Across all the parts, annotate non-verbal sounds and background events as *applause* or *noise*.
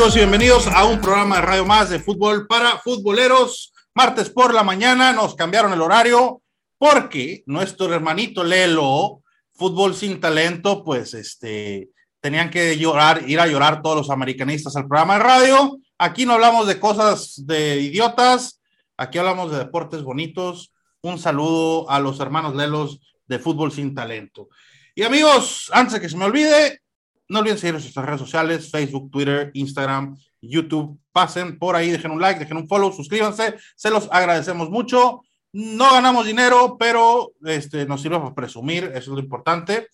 amigos y bienvenidos a un programa de Radio Más de fútbol para futboleros. Martes por la mañana nos cambiaron el horario porque nuestro hermanito Lelo, fútbol sin talento, pues este, tenían que llorar, ir a llorar todos los americanistas al programa de radio. Aquí no hablamos de cosas de idiotas, aquí hablamos de deportes bonitos. Un saludo a los hermanos Lelos de fútbol sin talento. Y amigos, antes de que se me olvide, no olviden seguir nuestras redes sociales, Facebook, Twitter, Instagram, YouTube. Pasen por ahí, dejen un like, dejen un follow, suscríbanse. Se los agradecemos mucho. No ganamos dinero, pero este, nos sirve para presumir, eso es lo importante.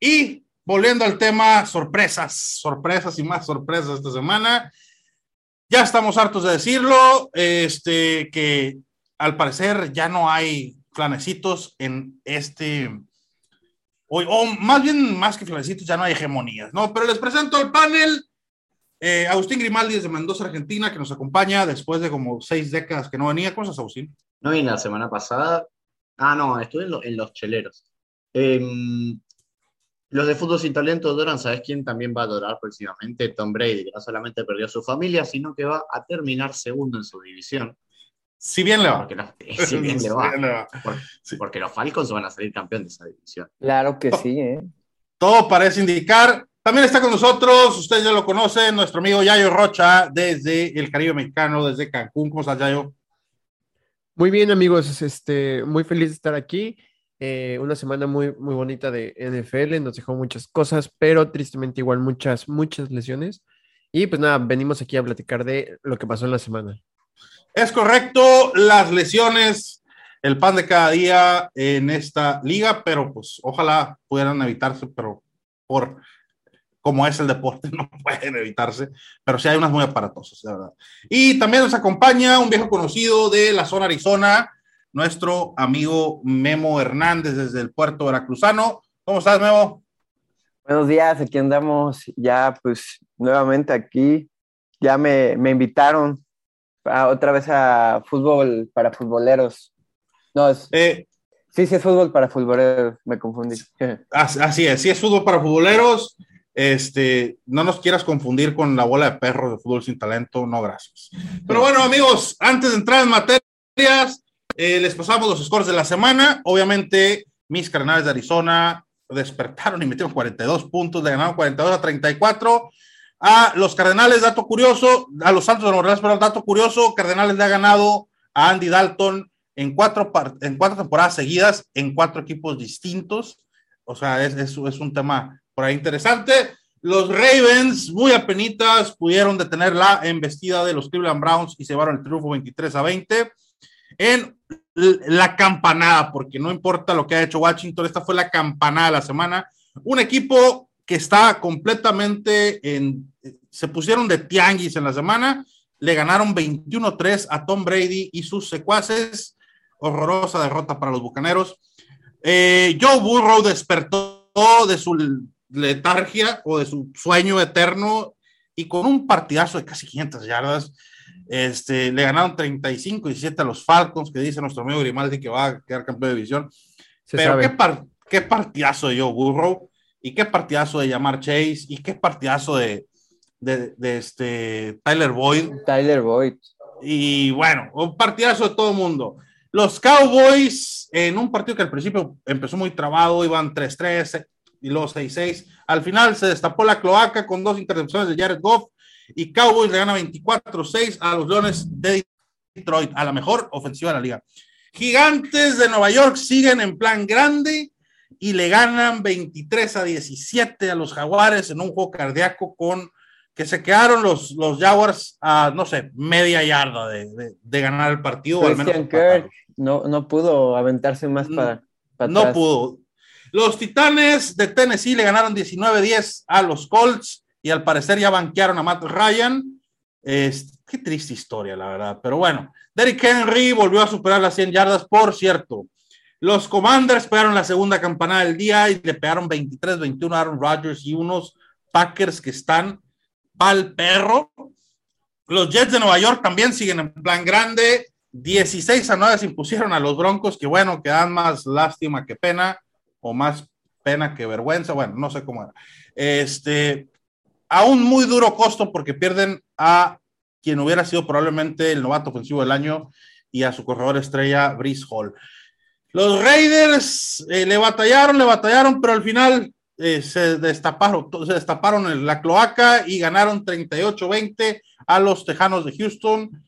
Y volviendo al tema, sorpresas, sorpresas y más sorpresas esta semana. Ya estamos hartos de decirlo, este, que al parecer ya no hay flanecitos en este o, más bien, más que flanecitos, ya no hay hegemonías, ¿no? Pero les presento al panel. Eh, Agustín Grimaldi desde Mendoza, Argentina, que nos acompaña después de como seis décadas que no venía. ¿Cómo estás, Agustín? No vine la semana pasada. Ah, no, estuve en, los cheleros. Em, los de Fútbol Sin Talento adoran, ¿sabes quién también va a adorar próximamente? Tom Brady, que no solamente perdió a su familia, sino que va a terminar segundo en su división. Si bien le va. Porque, si *laughs* bien le va. Porque, los Falcons van a salir campeón de esa división. Claro que sí, ¿eh? Todo parece indicar. También está con nosotros, ustedes ya lo conocen, nuestro amigo Yayo Rocha desde el Caribe Mexicano, desde Cancún. ¿Cómo estás, Yayo? Muy bien, amigos. Este, muy feliz de estar aquí. Eh, una semana muy, muy bonita de NFL. Nos dejó muchas cosas, pero tristemente igual muchas, muchas lesiones. Y pues nada, venimos aquí a platicar de lo que pasó en la semana. Es correcto, las lesiones, el pan de cada día en esta liga, pero pues ojalá pudieran evitarse, pero por como es el deporte, *laughs* no pueden evitarse, pero sí hay unas muy aparatosas, de verdad. Y también nos acompaña un viejo conocido de la zona Arizona, nuestro amigo Memo Hernández desde el puerto veracruzano. ¿Cómo estás, Memo? Buenos días, aquí andamos ya pues nuevamente aquí. Ya me, me invitaron otra vez a fútbol para futboleros. No, es, eh, sí, sí es fútbol para futboleros, me confundí. *laughs* Así es, sí es fútbol para futboleros. Este, no nos quieras confundir con la bola de perros de fútbol sin talento, no gracias. Pero bueno, amigos, antes de entrar en materias, eh, les pasamos los scores de la semana. Obviamente, mis carnales de Arizona despertaron y metieron 42 puntos, le ganaron 42 a 34. A los Cardenales, dato curioso, a los Santos de Nueva Orleans, pero dato curioso, Cardenales le ha ganado a Andy Dalton en cuatro, en cuatro temporadas seguidas, en cuatro equipos distintos. O sea, es, es, es un tema por ahí interesante. Los Ravens, muy apenitas, pudieron detener la embestida de los Cleveland Browns y se llevaron el triunfo 23 a 20 en la campanada, porque no importa lo que ha hecho Washington, esta fue la campanada de la semana. Un equipo que está completamente en, se pusieron de tianguis en la semana, le ganaron 21-3 a Tom Brady y sus secuaces, horrorosa derrota para los Bucaneros. Eh, Joe Burrow despertó de su letargia o de su sueño eterno y con un partidazo de casi 500 yardas, este, le ganaron 35 y 7 a los Falcons, que dice nuestro amigo Grimaldi que va a quedar campeón de división. Pero qué, qué partidazo de Joe Burrow y qué partidazo de llamar Chase, y qué partidazo de, de, este Tyler Boyd. Tyler Boyd. Y bueno, un partidazo de todo el mundo. Los Cowboys, en un partido que al principio empezó muy trabado, iban 3-3 y luego 6-6. Al final se destapó la cloaca con dos intercepciones de Jared Goff y Cowboys le gana 24-6 a los Leones de Detroit, a la mejor ofensiva de la liga. Gigantes de Nueva York siguen en plan grande y le ganan 23 a 17 a los Jaguares en un juego cardíaco con que se quedaron los, los Jaguars a, no sé, media yarda de, de, ganar el partido. al menos no, no pudo aventarse más mm, para, No pudo. Los Titanes de Tennessee le ganaron 19-10 a los Colts y al parecer ya banquearon a Matt Ryan. Es, qué triste historia, la verdad. Pero bueno, Derrick Henry volvió a superar las 100 yardas, por cierto. Los Commanders pegaron la segunda campanada del día y le pegaron 23-21 a Aaron Rodgers y unos Packers que están pal perro. Los Jets de Nueva York también siguen en plan grande. 16 a 9 se impusieron a los Broncos, que bueno, que dan más lástima que pena, o más pena que vergüenza. Bueno, no sé cómo era. Este, a un muy duro costo porque pierden a quien hubiera sido probablemente el novato ofensivo del año y a su corredor estrella, Brice Hall. Los Raiders eh, le batallaron, le batallaron, pero al final eh, se destaparon, se destaparon la cloaca y ganaron 38-20 a los Tejanos de Houston,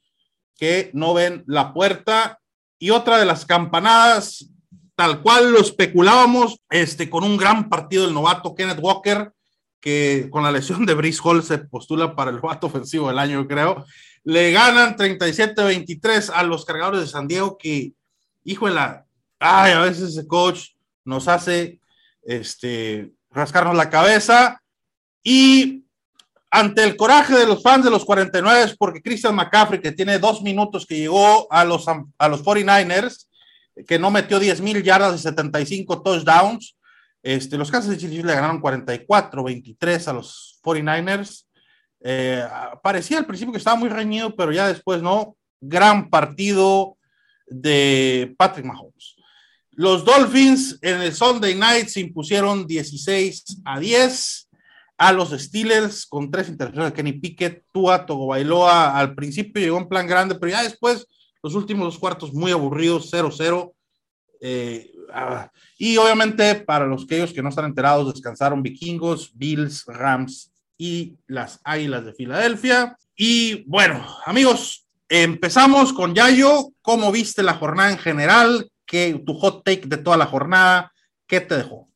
que no ven la puerta. Y otra de las campanadas, tal cual lo especulábamos, este, con un gran partido del novato Kenneth Walker, que con la lesión de Brice Hall se postula para el novato ofensivo del año, creo. Le ganan 37-23 a los cargadores de San Diego, que, híjole, ay, a veces ese coach nos hace este, rascarnos la cabeza. Y ante el coraje de los fans de los 49, porque Christian McCaffrey, que tiene dos minutos que llegó a los, a los 49ers, que no metió 10 mil yardas y 75 touchdowns, este, los Kansas City Chiefs le ganaron 44-23 a los 49ers. Eh, parecía al principio que estaba muy reñido, pero ya después no. Gran partido de Patrick Mahomes. Los Dolphins en el Sunday Night se impusieron 16 a 10 a los Steelers con tres intervenciones de Kenny Pickett, Tua, Bailoa al principio llegó en plan grande, pero ya después los últimos dos cuartos muy aburridos, 0-0. Eh, ah, y obviamente para los que ellos que no están enterados, descansaron Vikingos, Bills, Rams y las Águilas de Filadelfia. Y bueno, amigos, empezamos con Yayo. ¿Cómo viste la jornada en general? ¿Qué, tu hot take de toda la jornada? ¿Qué te dejó?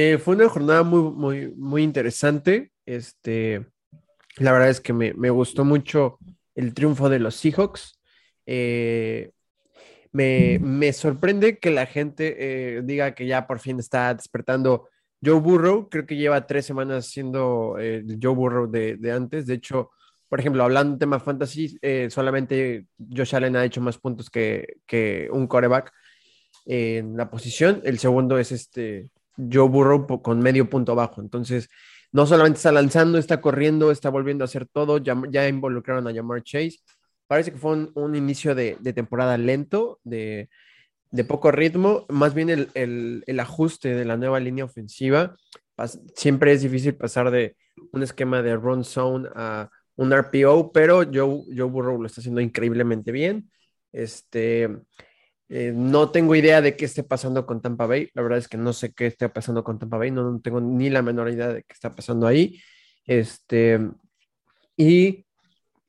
Eh, fue una jornada muy, muy, muy interesante. Este, la verdad es que me, me gustó mucho el triunfo de los Seahawks. Eh, me, me, sorprende que la gente eh, diga que ya por fin está despertando Joe Burrow. Creo que lleva tres semanas siendo Joe Burrow de, de, antes. De hecho, por ejemplo, hablando de tema fantasy, solamente Josh Allen ha hecho más puntos que, que un coreback en la posición. El segundo es este Joe Burrow con medio punto bajo. Entonces, no solamente está lanzando, está corriendo, está volviendo a hacer todo. Ya, ya involucraron a Jamar Chase. Parece que fue un, inicio de, temporada lento, de, poco ritmo. Más bien el, ajuste de la nueva línea ofensiva. siempre es difícil pasar de un esquema de run zone a un RPO, pero Joe, Joe Burrow lo está haciendo increíblemente bien. Este, eh, no tengo idea de qué esté pasando con Tampa Bay. La verdad es que no sé qué esté pasando con Tampa Bay. No, tengo ni la menor idea de qué está pasando ahí. Este, y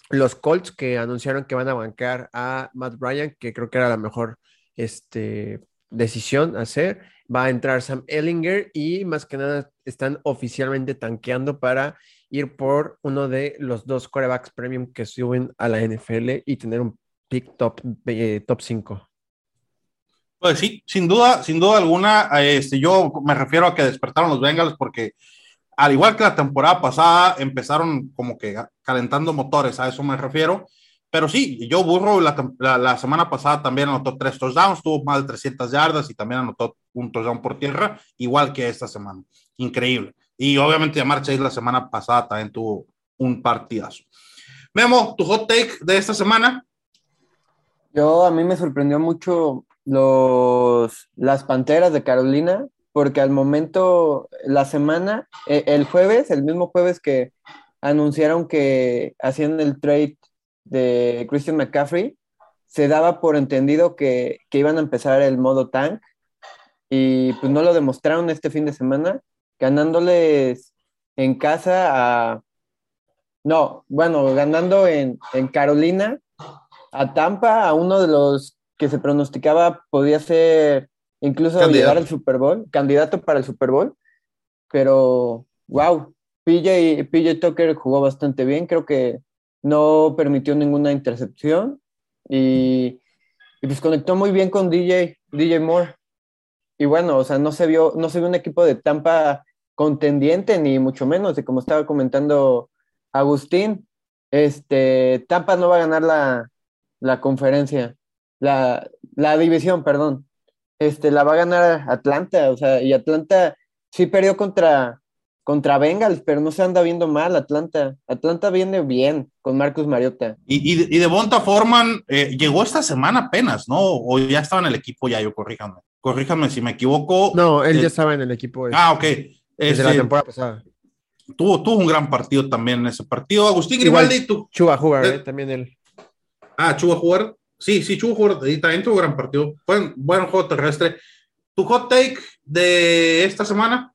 los Colts que anunciaron que van a bancar a Matt Bryan, que creo que era la mejor este, decisión hacer. Va a entrar Sam Ellinger y más que nada están oficialmente tanqueando para ir por uno de los dos corebacks premium que suben a la NFL y tener un pick top, eh, top 5. Pues sí, sin duda, sin duda alguna, este, yo me refiero a que despertaron los Bengals porque al igual que la temporada pasada, empezaron como que calentando motores, a eso me refiero. Pero sí, yo burro la, semana pasada también anotó tres touchdowns, tuvo más de 300 yardas y también anotó un touchdown por tierra, igual que esta semana. Increíble. Y obviamente Yamar Chase la semana pasada también tuvo un partidazo. Memo, tu hot take de esta semana. Yo, a mí me sorprendió mucho los, las Panteras de Carolina, porque al momento, la semana, e, el jueves, el mismo jueves que anunciaron que hacían el trade de Christian McCaffrey, se daba por entendido que, que iban a empezar el modo tank y pues no lo demostraron este fin de semana, ganándoles en casa a... No, bueno, ganando en, en Carolina a Tampa, a uno de los que se pronosticaba podía ser incluso llegar al Super Bowl, candidato para el Super Bowl, pero wow, PJ, PJ Tucker jugó bastante bien, creo que no permitió ninguna intercepción y, y, pues conectó muy bien con DJ, DJ Moore. Y bueno, o sea, no se vio, no se vio un equipo de Tampa contendiente, ni mucho menos, de como estaba comentando Agustín, este, Tampa no va a ganar la, la conferencia la, la división, perdón. Este, la va a ganar Atlanta, o sea, y Atlanta sí perdió contra, contra Bengals, pero no se anda viendo mal Atlanta. Atlanta viene bien con Marcus Mariota. Y, y, y de Bonta Forman eh, llegó esta semana apenas, ¿no? O ya estaba en el equipo ya, yo corríjame. Corríjame si me equivoco. No, él ya eh, estaba en el equipo. Ah, ok. Desde la este, temporada pasada. tuvo, tuvo un gran partido también en ese partido. Agustín Grimaldi, tú. Chuba jugar, eh, también él. Ah, Chuba jugar. Sí, sí, Chuba jugar. Y también tuvo gran partido. Buen, buen juego terrestre. ¿Tu hot take de esta semana?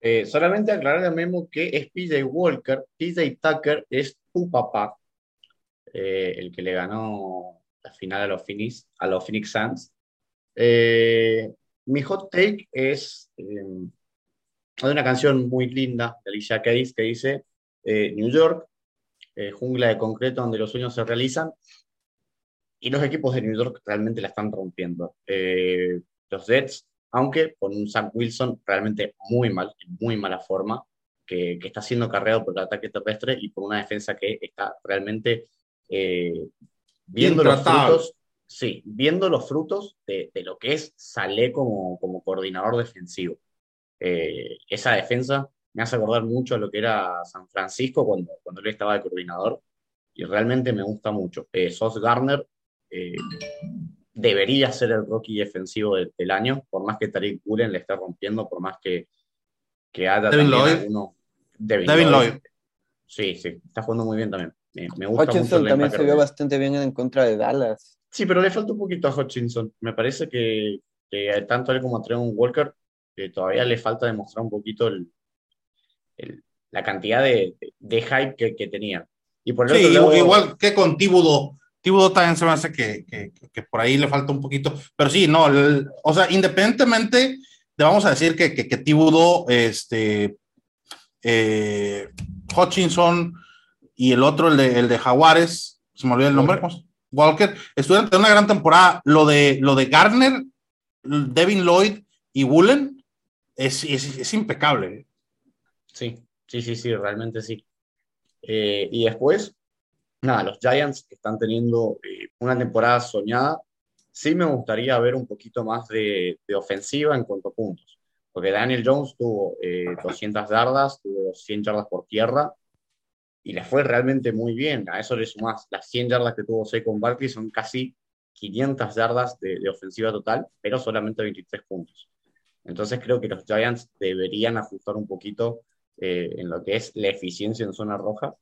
Eh, solamente aclarar el mismo que es PJ Walker. PJ Tucker es tu papá, eh, el que le ganó la final a los Phoenix, a los Phoenix Suns. Eh, mi hot take es hay una canción muy linda de Alicia Keys que dice New York, jungla de concreto donde los sueños se realizan. Y los equipos de New York realmente la están rompiendo. los Jets aunque con un Sam Wilson realmente muy mal, en muy mala forma, que, está siendo cargado por el ataque terrestre y por una defensa que está realmente eh, viendo los frutos, sí, viendo los frutos de, lo que es Salé como, como coordinador defensivo. Eh, esa defensa me hace acordar mucho a lo que era San Francisco cuando, cuando él estaba de coordinador y realmente me gusta mucho. Eh, Sos Garner debería ser el rookie defensivo del, año, por más que Tariq Woolen le esté rompiendo, por más que, que haya Devin Lloyd. Devin, Lloyd. Sí, sí, está jugando muy bien también. Me, gusta Hutchinson también se vio bastante bien en contra de Dallas. Sí, pero le falta un poquito a Hutchinson. Me parece que, que tanto él como a Trevon Walker que todavía le falta demostrar un poquito el, la cantidad de, de, hype que, que tenían. Y por sí, igual que con Tibudo Tibudo también se me hace que, que, por ahí le falta un poquito, pero sí, no, o sea, independientemente de vamos a decir que, que, Tibudo, este, eh, Hutchinson y el otro, el de, el de Jaguares, se me olvidó el nombre, Walker, estuvieron en una gran temporada. Lo de, lo de Garner, Devin Lloyd y Woolen es, es, es impecable. Sí, sí, sí, sí, realmente sí. Eh, y después, nada, los Giants están teniendo eh, una temporada soñada. Sí me gustaría ver un poquito más de, ofensiva en cuanto a puntos, porque Daniel Jones tuvo 200 eh, yardas, tuvo 100 yardas por tierra y le fue realmente muy bien. A eso le sumas las 100 yardas que tuvo Saquon Barkley, son casi 500 yardas de, ofensiva total, pero solamente 23 puntos. Entonces creo que los Giants deberían ajustar un poquito eh, en lo que es la eficiencia en zona roja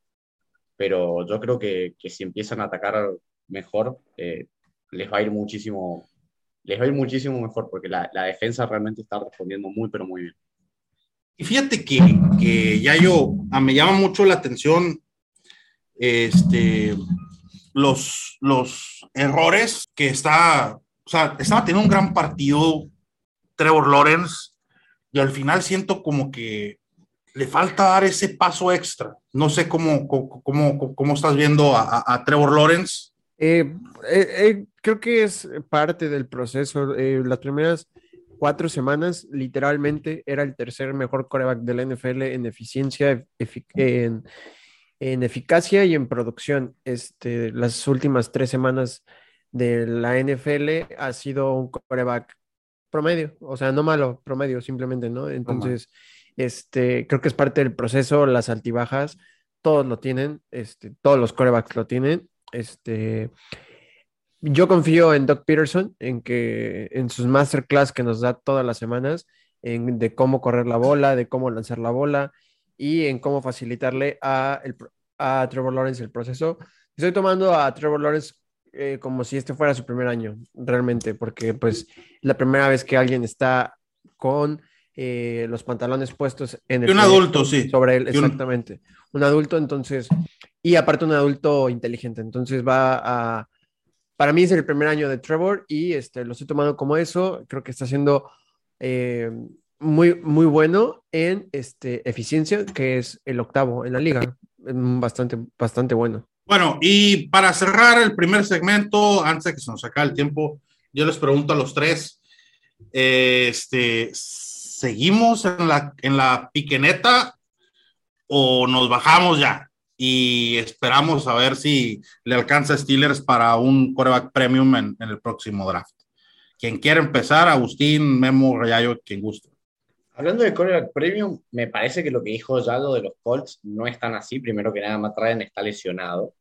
pero yo creo que, que si empiezan a atacar mejor, eh, les va a ir muchísimo, les va a ir muchísimo mejor, porque la, la, defensa realmente está respondiendo muy, pero muy bien. Y fíjate que, que ya yo, a, ah, me llama mucho la atención este, los, los errores que está, o sea, estaba teniendo un gran partido Trevor Lawrence y al final siento como que le falta dar ese paso extra. No sé cómo, cómo, cómo, estás viendo a, Trevor Lawrence. Eh, eh, eh, creo que es parte del proceso. las primeras cuatro semanas, literalmente, era el tercer mejor coreback de la NFL en eficiencia, en, en, eficacia y en producción. Este, las últimas tres semanas de la NFL ha sido un coreback promedio, o sea, no malo, promedio simplemente, ¿no? Entonces... Este, creo que es parte del proceso, las altibajas, todos lo tienen, este, todos los corebacks lo tienen. Este, yo confío en Doc Peterson, en que en sus masterclass que nos da todas las semanas, en, de cómo correr la bola, de cómo lanzar la bola y en cómo facilitarle a, Trevor Lawrence el proceso. Estoy tomando a Trevor Lawrence eh, como si este fuera su primer año, realmente, porque pues la primera vez que alguien está con eh, los pantalones puestos en el... un adulto, sí. Sobre él, exactamente. Un... adulto, entonces, y aparte un adulto inteligente, entonces va a... Para mí es el primer año de Trevor y este, lo estoy tomando como eso, creo que está siendo eh, muy, muy bueno en este, eficiencia, que es el octavo en la liga, bastante, bastante bueno. Bueno, y para cerrar el primer segmento, antes de que se nos acabe el tiempo, yo les pregunto a los tres, este, ¿seguimos en la, en la piqueneta o nos bajamos ya? Y esperamos a ver si le alcanza a Steelers para un coreback premium en, el próximo draft. Quien quiera empezar, Agustín, Memo, Rayayo, quien guste. Hablando de coreback premium, me parece que lo que dijo Yalo de los Colts no es tan así. Primero que nada, Matt Ryan está lesionado.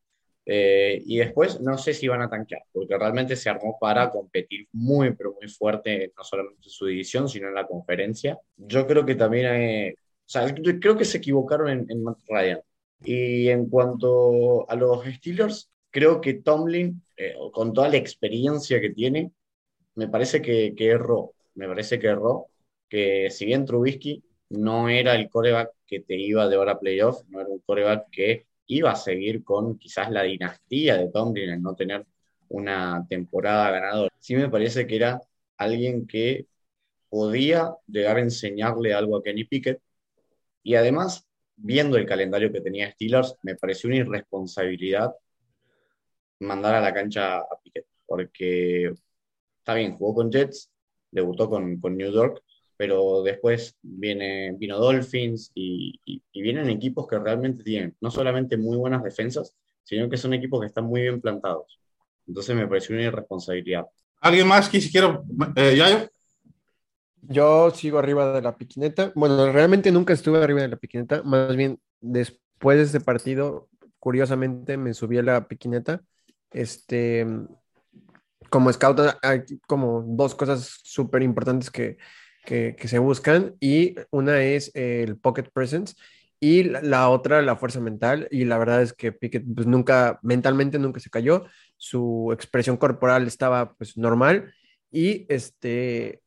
Eh, y después no sé si van a tanquear, porque realmente se armó para competir muy, pero muy fuerte, no solamente en su división, sino en la conferencia. Yo creo que también eh, sea, creo que se equivocaron en, en Matt Ryan. Y en cuanto a los Steelers, creo que Tomlin, eh, con toda la experiencia que tiene, me parece que, que, erró. Me parece que erró. Que si bien Trubisky no era el coreback que te iba de hora a playoff, no era un coreback que iba a seguir con quizás la dinastía de Tomlin en no tener una temporada ganadora. Sí me parece que era alguien que podía llegar a enseñarle algo a Kenny Pickett y además, viendo el calendario que tenía Steelers, me pareció una irresponsabilidad mandar a la cancha a Pickett, porque está bien, jugó con Jets, debutó con, con New York, pero después viene, vino Dolphins y, vienen equipos que realmente tienen no solamente muy buenas defensas, sino que son equipos que están muy bien plantados. Entonces me pareció una irresponsabilidad. ¿Alguien más que si quiero, eh, Yayo? Yo sigo arriba de la piquineta. Bueno, realmente nunca estuve arriba de la piquineta. Más bien, después de ese partido, curiosamente me subí a la piquineta. Este, como scout, hay como dos cosas súper importantes que, que, se buscan. Y una es el pocket presence y la, otra, la fuerza mental. Y la verdad es que Pickett, pues nunca, mentalmente nunca se cayó. Su expresión corporal estaba pues normal. Y este,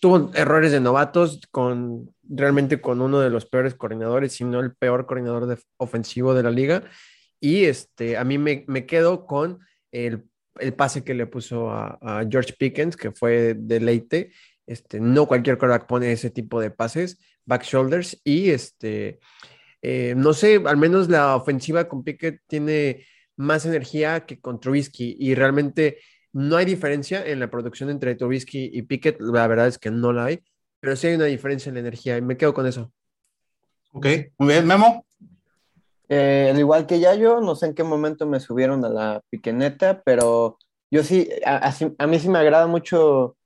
tuvo errores de novatos con realmente con uno de los peores coordinadores, si no el peor coordinador de, ofensivo de la liga. Y este, a mí me, me quedo con el, el, pase que le puso a, a, George Pickens, que fue deleite. Este, no cualquier quarterback pone ese tipo de pases, back shoulders, y este, eh, no sé, al menos la ofensiva con Pickett tiene más energía que con Trubisky, y realmente no hay diferencia en la producción entre Trubisky y Pickett, la verdad es que no la hay, pero sí hay una diferencia en la energía y me quedo con eso. Ok, muy bien, Memo. Eh, al igual que ya yo, no sé en qué momento me subieron a la piqueneta, pero yo sí, a, a, mí sí me agrada mucho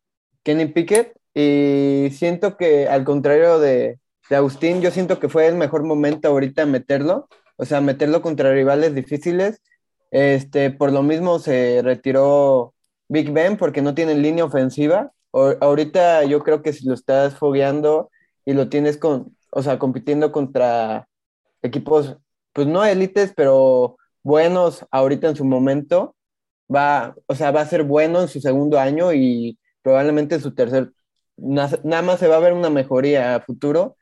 Kenny Pickett y siento que al contrario de, de Agustín, yo siento que fue el mejor momento ahorita meterlo, o sea, meterlo contra rivales difíciles. Este, por lo mismo se retiró Big Ben porque no tienen línea ofensiva. ahorita yo creo que si lo estás fogueando y lo tienes con, o sea, compitiendo contra equipos, pues no élites, pero buenos ahorita en su momento, va, o sea, va a ser bueno en su segundo año y probablemente en su tercer, nada más se va a ver una mejoría a futuro.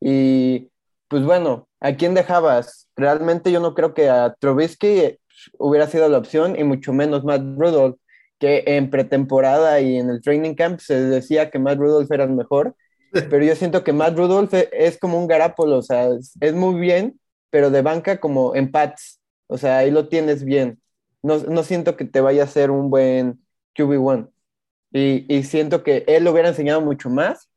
Y pues bueno, ¿a quién dejabas? Realmente yo no creo que a Trubisky hubiera sido la opción y mucho menos Matt Rudolph que en pretemporada y en el training camp se decía que Matt Rudolph era el mejor, *laughs* pero yo siento que Matt Rudolph e, es como un garapolo, o sea, es muy bien, pero de banca como en Pats, o sea, ahí lo tienes bien. No, no siento que te vaya a ser un buen QB1. Y, y, siento que él lo hubiera enseñado mucho más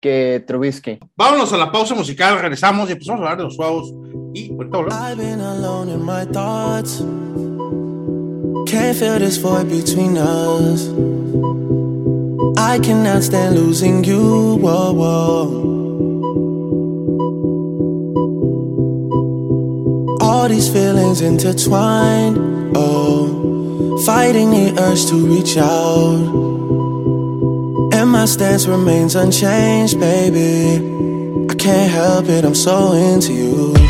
que Trubisky. Vámonos a la pausa musical, regresamos y empezamos a hablar de los juegos. Y ahorita Can't feel this void between us. I cannot stand losing you. Whoa, whoa. All these feelings intertwined. Oh, fighting the urge to reach out. My stance remains unchanged, baby. I can't help it, I'm so into you.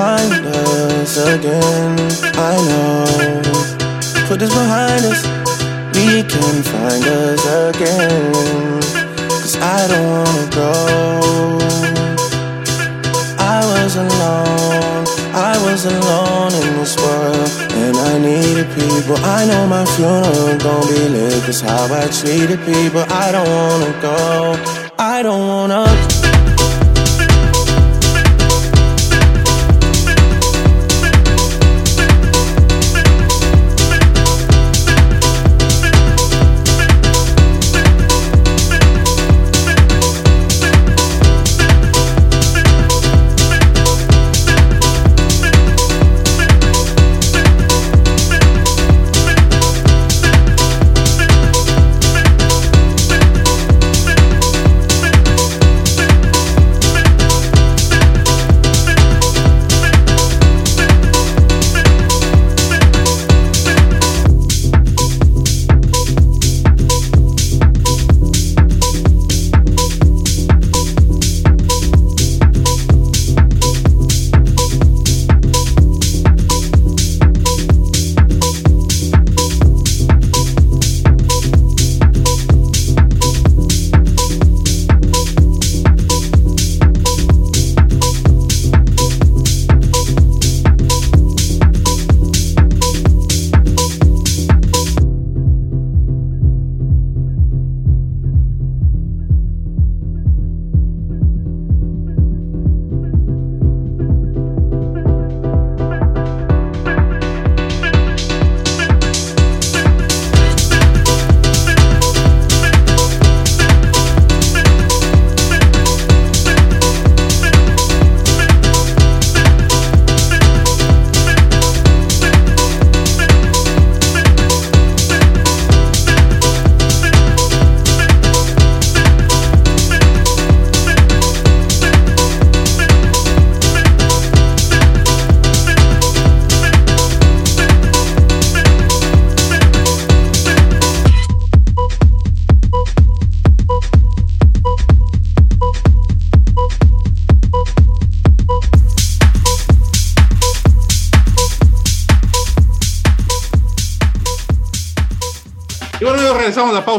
find us again. I know. Put this behind us, we can find us again. Cause I don't wanna go. I was alone, I was alone in this world, and I needed people. I know my funeral gon' be lit, cause how I treated people. I don't wanna go, I don't wanna.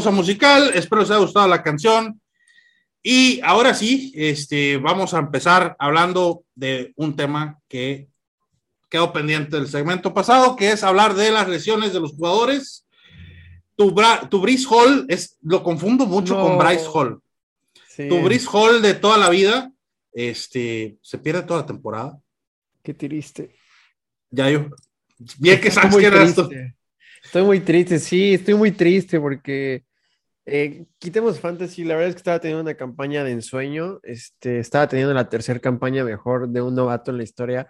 Pausa musical. Espero os haya gustado la canción. Y ahora sí, este, vamos a empezar hablando de un tema que quedó pendiente del segmento pasado, que es hablar de las lesiones de los jugadores. Tu, tu Brice Hall, es, lo confundo mucho con Bryce Hall. Tu Brice Hall de toda la vida, este, se pierde toda la temporada. Qué triste. Ya yo, bien que sabes que era esto. Estoy muy triste, sí, estoy muy triste porque eh, quitemos fantasy. La verdad es que estaba teniendo una campaña de ensueño. Este, estaba teniendo la tercera campaña mejor de un novato en la historia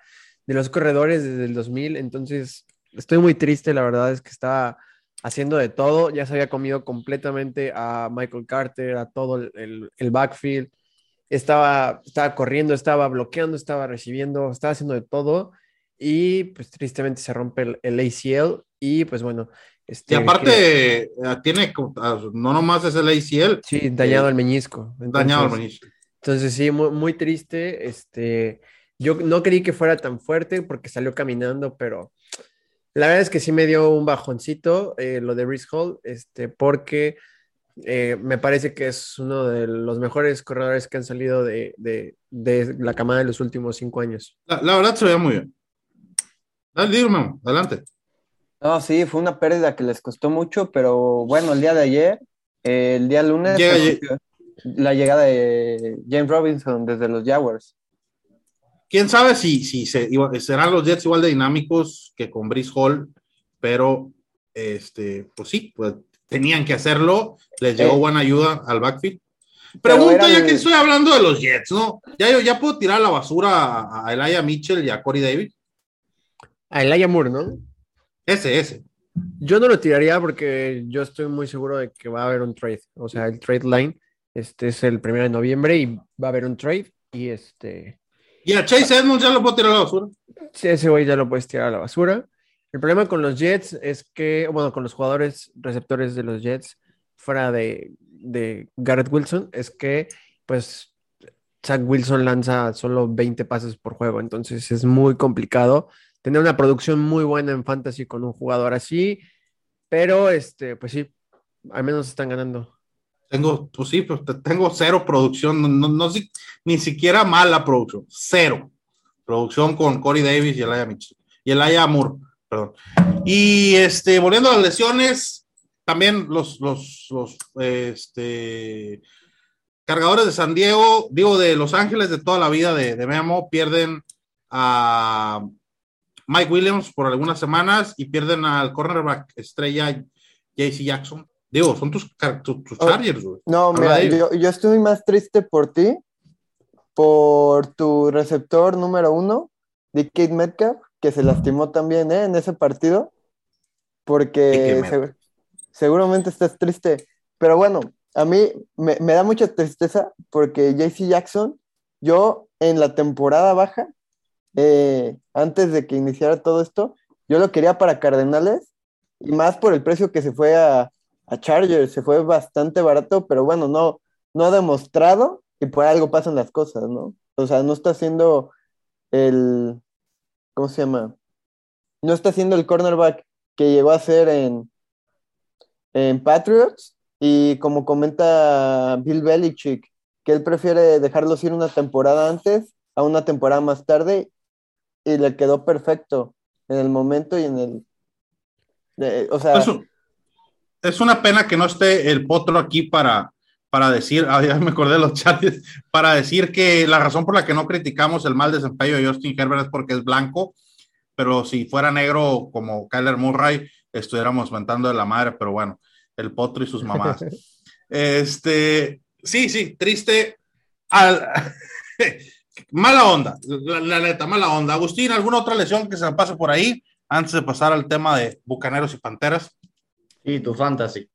de los corredores desde el 2000. Entonces, estoy muy triste. La verdad es que estaba haciendo de todo. Ya se había comido completamente a Michael Carter, a todo el, el backfield. Estaba, estaba corriendo, estaba bloqueando, estaba recibiendo, estaba haciendo de todo. Y pues tristemente se rompe el, el ACL y pues bueno. Este, y aparte, eh, tiene, no nomás es el ACL. Sí, dañado el meñisco. dañado el meñisco. Entonces, sí, muy, muy, triste. Este, yo no creí que fuera tan fuerte porque salió caminando, pero la verdad es que sí me dio un bajoncito eh, lo de Rhys Hall, este, porque eh, me parece que es uno de los mejores corredores que han salido de, de, de la camada de los últimos cinco años. La, verdad se veía muy bien. Dale, adelante. No, sí, fue una pérdida que les costó mucho, pero bueno, el día de ayer, el día lunes, la llegada de James Robinson desde los Jaguars. Quién sabe si, si serán los Jets igual de dinámicos que con Brice Hall, pero este, pues sí, pues tenían que hacerlo, les llegó eh. buena ayuda al backfield. Pregunta ya que estoy hablando de los Jets, ¿no? Ya, ya puedo tirar la basura a, Elijah Mitchell y a Corey David. A Elijah Moore, ¿no? Ese, ese. Yo no lo tiraría porque yo estoy muy seguro de que va a haber un trade. O sea, el trade line este es el primero de noviembre y va a haber un trade. Y este. ¿Y a Chase Edmonds ya lo puedo tirar a la basura? Sí, ese güey ya lo puedes tirar a la basura. El problema con los Jets es que, bueno, con los jugadores receptores de los Jets, fuera de, de Garrett Wilson, es que, pues, Zach Wilson lanza solo 20 pases por juego. Entonces es muy complicado tener una producción muy buena en fantasy con un jugador así. Pero, este, pues sí, al menos están ganando. Tengo, pues sí, pues tengo cero producción, no, no, ni siquiera mala producción, cero. Producción con Corey Davis y Elijah Mitchell, y Elijah Moore, perdón. Y este, volviendo a las lesiones, también los, los, los este, cargadores de San Diego, digo, de Los Ángeles de toda la vida de, de Memo, pierden a Mike Williams por algunas semanas y pierden al cornerback estrella JC Jackson. Digo, son tus, tus, oh, Chargers, güey. No, mira, yo, yo, estoy más triste por ti, por tu receptor número uno, de Kate Metcalf, que se lastimó también ¿eh? en ese partido, porque seguramente estás triste. Pero bueno, a mí me, me da mucha tristeza porque JC Jackson, yo en la temporada baja, eh, antes de que iniciara todo esto, yo lo quería para Cardenales y más por el precio que se fue a, a Chargers, se fue bastante barato, pero bueno, no, no ha demostrado y por algo pasan las cosas, ¿no? O sea, no está haciendo el, ¿cómo se llama? No está haciendo el cornerback que llegó a ser en, en Patriots y como comenta Bill Belichick, que él prefiere dejarlos ir una temporada antes a una temporada más tarde y le quedó perfecto en el momento y en el... o sea es una pena que no esté el potro aquí para, para decir, ah, ya me acordé de los chats, *laughs* para decir que la razón por la que no criticamos el mal desempeño de Justin Herbert es porque es blanco, pero si fuera negro como Kyler Murray, estuviéramos mentando de la madre, pero bueno, el potro y sus mamás. *laughs* este, sí, sí, triste. *laughs* mala onda, la, la, neta, mala onda. Agustín, ¿alguna otra lesión que se me pase por ahí antes de pasar al tema de Bucaneros y Panteras? Y tu fantasy.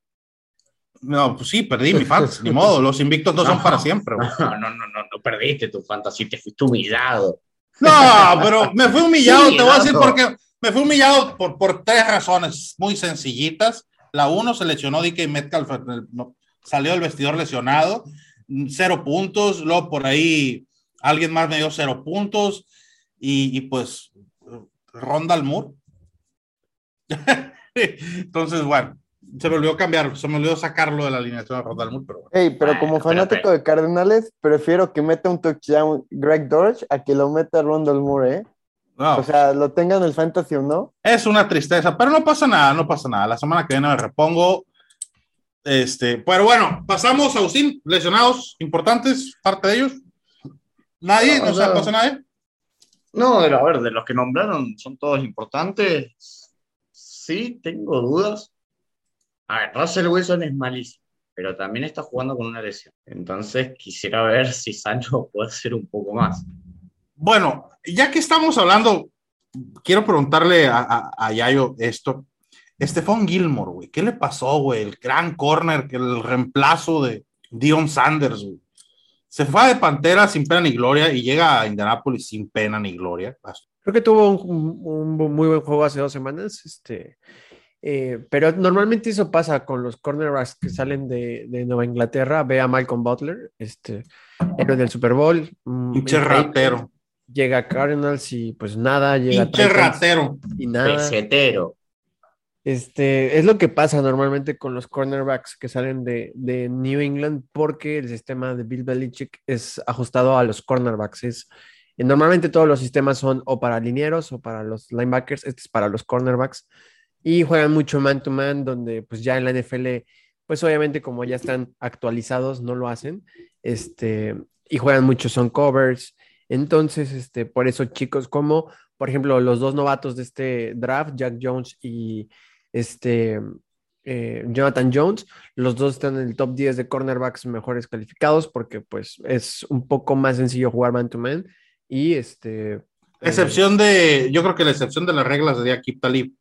No, pues sí, perdí mi fantasy, ni modo, los invictos no, son para siempre. *laughs* No, no, no, no, no perdiste tu fantasy, te fuiste humillado. No, pero me fui humillado, te voy a decir porque me fui humillado por, por tres razones muy sencillitas. La uno, se lesionó DK Metcalf, salió del vestidor lesionado, cero puntos, luego por ahí alguien más me dio cero puntos y, y pues Ronda al Moore. *laughs* Entonces, bueno, se me olvidó cambiar, se me olvidó sacarlo de la alineación de Rodalmur, pero bueno. pero como fanático de Cardenales, prefiero que meta un touchdown Greg Dortch a que lo meta Rondal Moore, ¿eh? o sea, lo tengan el fantasy o no. Es una tristeza, pero no pasa nada, no pasa nada. La semana que viene me repongo. Este, pero bueno, pasamos a Austin, lesionados importantes, parte de ellos. Nadie, no, se pasa nadie. No, a ver, de los que nombraron son todos importantes sí tengo dudas. A ver, Russell Wilson es malísimo, pero también está jugando con una lesión. Entonces quisiera ver si Sancho *laughs* puede hacer un poco más. Bueno, ya que estamos hablando, quiero preguntarle a, Yayo esto. Estefan Gilmore, güey, ¿qué le pasó, güey? El gran corner, el reemplazo de Dion Sanders, güey. Se fue de Pantera sin pena ni gloria y llega a Indianapolis sin pena ni gloria. Creo que tuvo un, muy buen juego hace dos semanas, este, eh, pero normalmente eso pasa con los cornerbacks que salen de, Nueva Inglaterra. Ve a Malcolm Butler, este, héroe del Super Bowl. Pinche ratero. Llega a Cardinals y pues nada, llega Pinche ratero. Y nada. Pesetero. Este, es lo que pasa normalmente con los cornerbacks que salen de, New England porque el sistema de Bill Belichick es ajustado a los cornerbacks. Es, normalmente todos los sistemas son o para linieros o para los linebackers, este es para los cornerbacks. Y juegan mucho man to man, donde pues ya en la NFL, pues obviamente como ya están actualizados, no lo hacen. Este, y juegan mucho son covers. Entonces, este, por eso chicos como, por ejemplo, los dos novatos de este draft, Jack Jones y este eh, Jonathan Jones. Los dos están en el top 10 de cornerbacks mejores calificados porque pues es un poco más sencillo jugar man to man. Y este... Excepción de, yo creo que la excepción de las reglas de Akib Talib.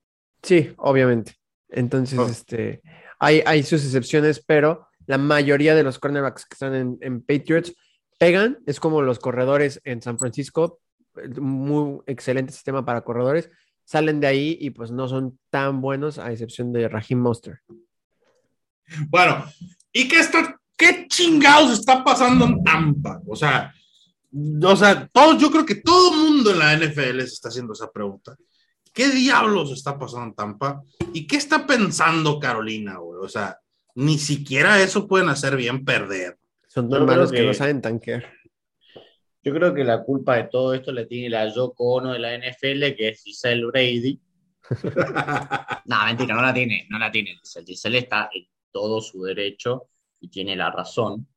Sí, obviamente. Entonces, oh. este, hay, hay sus excepciones, pero la mayoría de los cornerbacks que están en, Patriots pegan, es como los corredores en San Francisco, muy excelente sistema para corredores, salen de ahí y pues no son tan buenos a excepción de Raheem Monster. Bueno, ¿y qué está, qué chingados está pasando en Tampa? O sea, o sea, todos, yo creo que todo el mundo en la NFL se está haciendo esa pregunta. ¿Qué diablos está pasando en Tampa? ¿Y qué está pensando Carolina, güey? O sea, ni siquiera eso pueden hacer bien perder. Son dos malos que, no saben tanquear. Yo creo que la culpa de todo esto le tiene la Yoko Ono de la NFL, que es Giselle Brady. *laughs* no, mentira, no la tiene, no la tiene Giselle. Giselle está en todo su derecho y tiene la razón.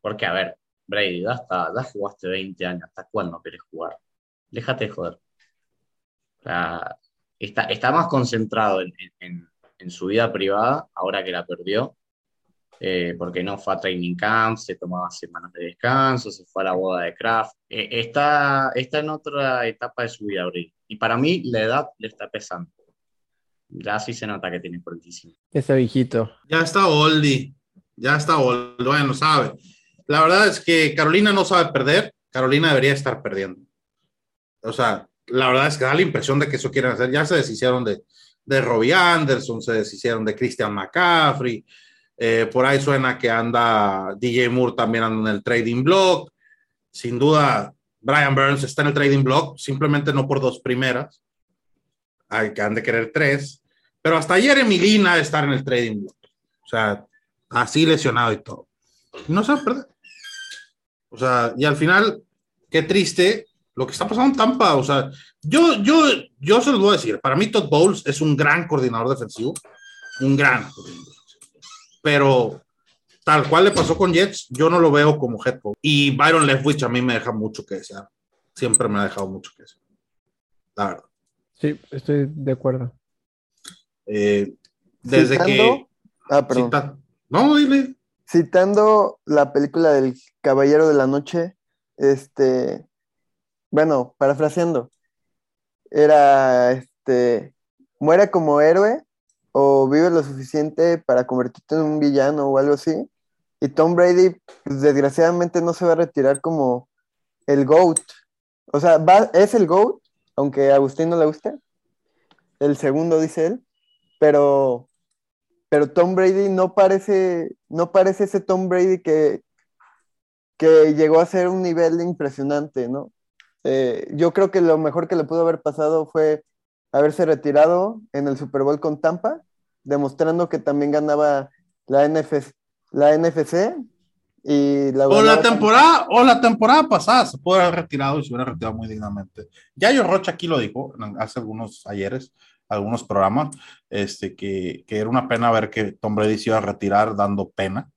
Porque, a ver, Brady, ya, ya jugaste 20 años, ¿hasta cuándo querés jugar? Déjate de joder está, está más concentrado en, su vida privada, ahora que la perdió, eh, porque no fue a training camp, se tomaba semanas de descanso, se fue a la boda de Kraft. Eh, está, está en otra etapa de su vida, Abril. Y para mí la edad le está pesando. Ya sí se nota que tiene fortísimo. Está viejito. Ya está oldie. Ya está old. Bueno, sabe. La verdad es que Carolina no sabe perder. Carolina debería estar perdiendo. O sea, la verdad es que da la impresión de que eso quieren hacer. Ya se deshicieron de, de Robbie Anderson, se deshicieron de Christian McCaffrey. Eh, por ahí suena que anda DJ Moore también anda en el trading block. Sin duda, Brian Burns está en el trading block, simplemente no por dos primeras. Hay que han de querer tres. Pero hasta ayer Emilina de estar en el trading block. O sea, así lesionado y todo. No se perder. O sea, y al final, qué triste lo que está pasando en Tampa, o sea, yo, yo, yo se los voy a decir, para mí Todd Bowles es un gran coordinador defensivo, un gran coordinador pero tal cual le pasó con Jets, yo no lo veo como head coach. Y Byron Leftwich a mí me deja mucho que desear, siempre me ha dejado mucho que desear, la verdad. Sí, estoy de acuerdo. Eh, desde que... Ah, perdón. no, dile. Citando la película del Caballero de la Noche, este, bueno, parafraseando, era, este, muere como héroe o vive lo suficiente para convertirte en un villano o algo así. Y Tom Brady, pues, desgraciadamente, no se va a retirar como el GOAT. O sea, es el GOAT, aunque a Agustín no le guste. El segundo, dice él. Pero, pero Tom Brady no parece, no parece ese Tom Brady que, que llegó a ser un nivel impresionante, ¿no? Eh, yo creo que lo mejor que le pudo haber pasado fue haberse retirado en el Super Bowl con Tampa, demostrando que también ganaba la NFC, la NFC y la o la temporada o la temporada pasada se pudo haber retirado y se hubiera retirado muy dignamente. Yayo Rocha aquí lo dijo hace algunos ayeres, algunos programas, este, que, que, era una pena ver que Tom Brady se iba a retirar dando pena,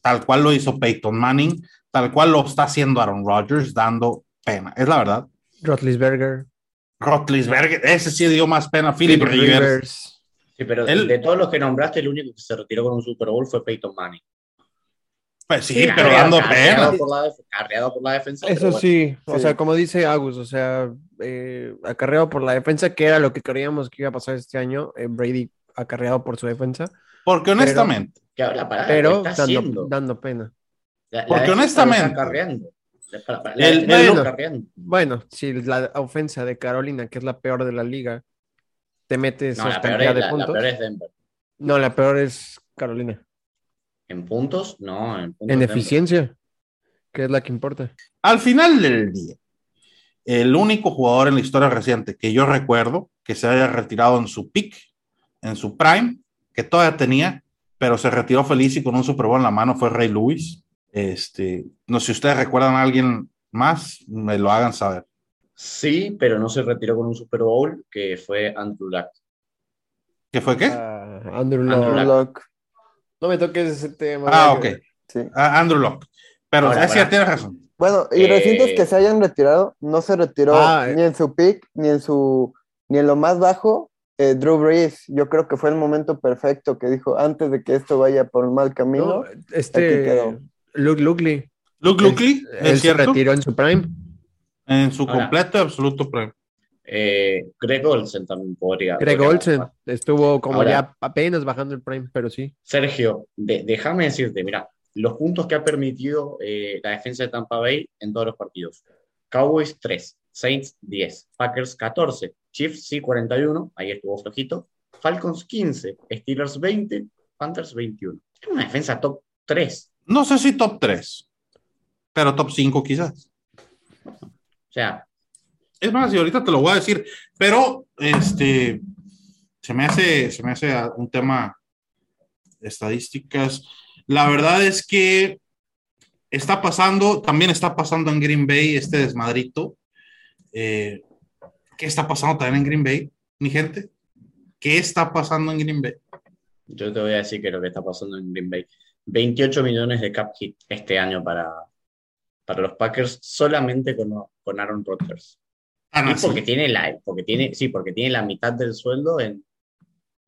tal cual lo hizo Peyton Manning, tal cual lo está haciendo Aaron Rodgers, dando pena, es la verdad. Rotlisberger. Rotlisberger, ese sí dio más pena. Philip, Rivers. Sí, pero de todos los que nombraste, el único que se retiró con un Super Bowl fue Peyton Manning. Pues sí, pero dando pena. acarreado por la defensa. Eso sí, o sea, como dice Agus, o sea, eh, acarreado por la defensa, que era lo que creíamos que iba a pasar este año, eh, Brady acarreado por su defensa. Porque honestamente. Pero, dando, dando, pena. porque honestamente. Bueno, si la ofensa de Carolina, que es la peor de la liga, te metes no, la peor, es, de puntos. La peor es Denver. No, la peor es Carolina. ¿En puntos? No, en, puntos en eficiencia, que es la que importa. Al final del día, el único jugador en la historia reciente que yo recuerdo que se haya retirado en su peak, en su prime, que todavía tenía, pero se retiró feliz y con un Super Bowl en la mano fue Ray Lewis. Este, no sé si ustedes recuerdan a alguien más, me lo hagan saber. Sí, pero no se retiró con un Super Bowl, que fue Andrew Luck. ¿Qué fue qué? Uh, Andrew, Luck. No me toques ese tema. Ah, ok. Sí. Ah, Andrew Luck. Pero sí, tienes razón. Bueno, y eh... recientes que se hayan retirado, no se retiró ah, ni en su pick, ni en su, ni en lo más bajo, eh, Drew Brees, yo creo que fue el momento perfecto que dijo, antes de que esto vaya por un mal camino, No, este Luke Lugley. Luke Lukley, Él es se cierto, retiró en su prime. en su Ahora. completo y absoluto premio. Eh, Greg Olsen también podría. Greg podría Olsen bajar. estuvo como Ahora. ya apenas bajando el prime, pero sí. Sergio, de- déjame decirte, mira, los puntos que ha permitido eh, la defensa de Tampa Bay en todos los partidos. Cowboys 3, Saints 10, Packers 14, Chiefs sí 41, ahí estuvo flojito, Falcons 15, Steelers 20, Panthers 21. Es una defensa top 3. No sé si top 3, pero top 5 quizás. O sea, Es más, y ahorita te lo voy a decir, pero este se me hace, se me hace un tema estadísticas. La verdad es que está pasando, también está pasando en Green Bay este desmadrito. Eh, ¿Qué está pasando también en Green Bay, mi gente? ¿Qué está pasando en Green Bay? yo te voy a decir que lo que está pasando en Green Bay. 28 millones de cap hit este año para, para los Packers solamente con, con Aaron Rodgers. Y así. porque tiene la, porque tiene, sí, porque tiene la mitad del sueldo en,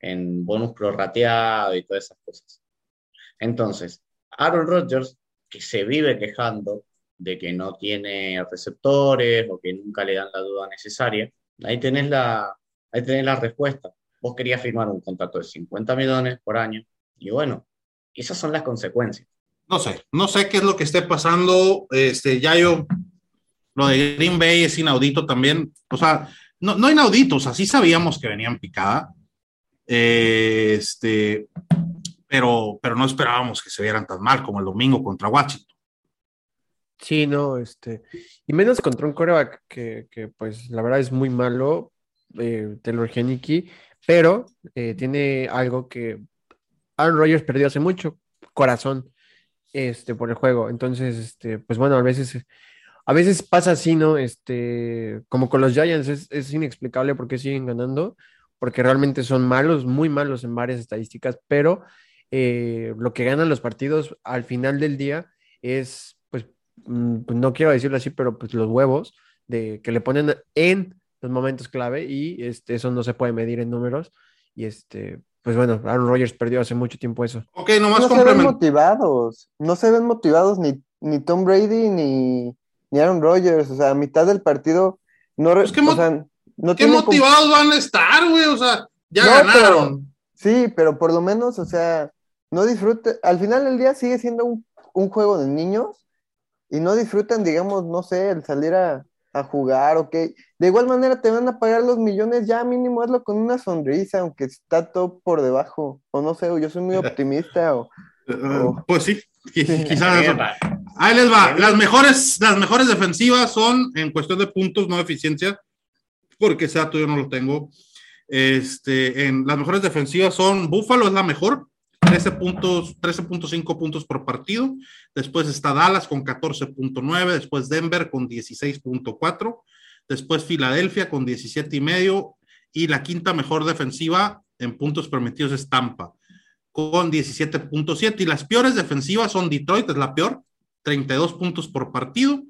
en bonus prorrateado y todas esas cosas. Entonces, Aaron Rodgers, que se vive quejando de que no tiene receptores o que nunca le dan la duda necesaria, ahí tenés la, ahí tenés la respuesta. Vos querías firmar un contrato de 50 millones por año y bueno, esas son las consecuencias. No sé, no sé qué es lo que esté pasando. Este, ya yo, lo de Green Bay es inaudito también. O sea, no, no inaudito, o sea, sí sabíamos que venían picada. Eh, este, pero, pero no esperábamos que se vieran tan mal como el domingo contra Washington. Sí, no, este. Y menos contra un coreback que, que, pues, la verdad es muy malo, eh, Taylor Henneke, pero eh, tiene algo que Aaron Rodgers perdió hace mucho, corazón, este, por el juego. Entonces, este, pues bueno, a veces, a veces pasa así, ¿no? Este, como con los Giants, es, inexplicable por qué siguen ganando, porque realmente son malos, muy malos en varias estadísticas, pero eh, lo que ganan los partidos al final del día es, pues, mm, no quiero decirlo así, pero pues los huevos de que le ponen en los momentos clave y este, eso no se puede medir en números. Y este, pues bueno, Aaron Rodgers perdió hace mucho tiempo eso. Ok, nomás no se ven complemento. motivados, no se ven motivados ni, ni Tom Brady ni, ni Aaron Rodgers, o sea, a mitad del partido no, Pues, ¿qué o mo- sea, no ¿Qué tienen como- motivados van a estar, güey? O sea, ya No, ganaron. Sí, pero por lo menos, o sea, no disfrute, al final del día sigue siendo un, un juego de niños y no disfrutan, digamos, no sé, el salir a, a jugar, ok. De igual manera te van a pagar los millones, ya mínimo hazlo con una sonrisa, aunque está todo por debajo, o no sé, o yo soy muy *laughs* optimista, o Eh, Oh. Pues sí, qui- Sí. *laughs* quizás eso. Ahí les va. Las mejores, las mejores defensivas son en cuestión de puntos, no eficiencia, porque ese dato yo no lo tengo. Este, en las mejores defensivas son Buffalo es la mejor, 13 puntos, 13.5 puntos por partido. Después está Dallas con 14.9, después Denver con 16.4, después Filadelfia con 17 y medio y la quinta mejor defensiva en puntos permitidos es Tampa con 17.7 y las peores defensivas son Detroit, es la peor, 32 puntos por partido,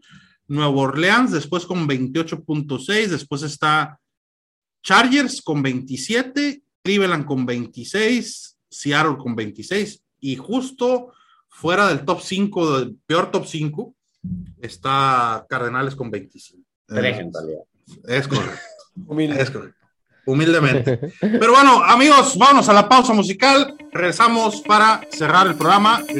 Nuevo Orleans después con 28.6, después está Chargers con 27, Cleveland con 26, Seattle con 26 y justo fuera del top 5, del peor top 5, está Cardenales con 25. Tres en realidad. Es correcto. Es correcto. Humildemente. Pero bueno, amigos, vámonos a la pausa musical. Regresamos para cerrar el programa. Y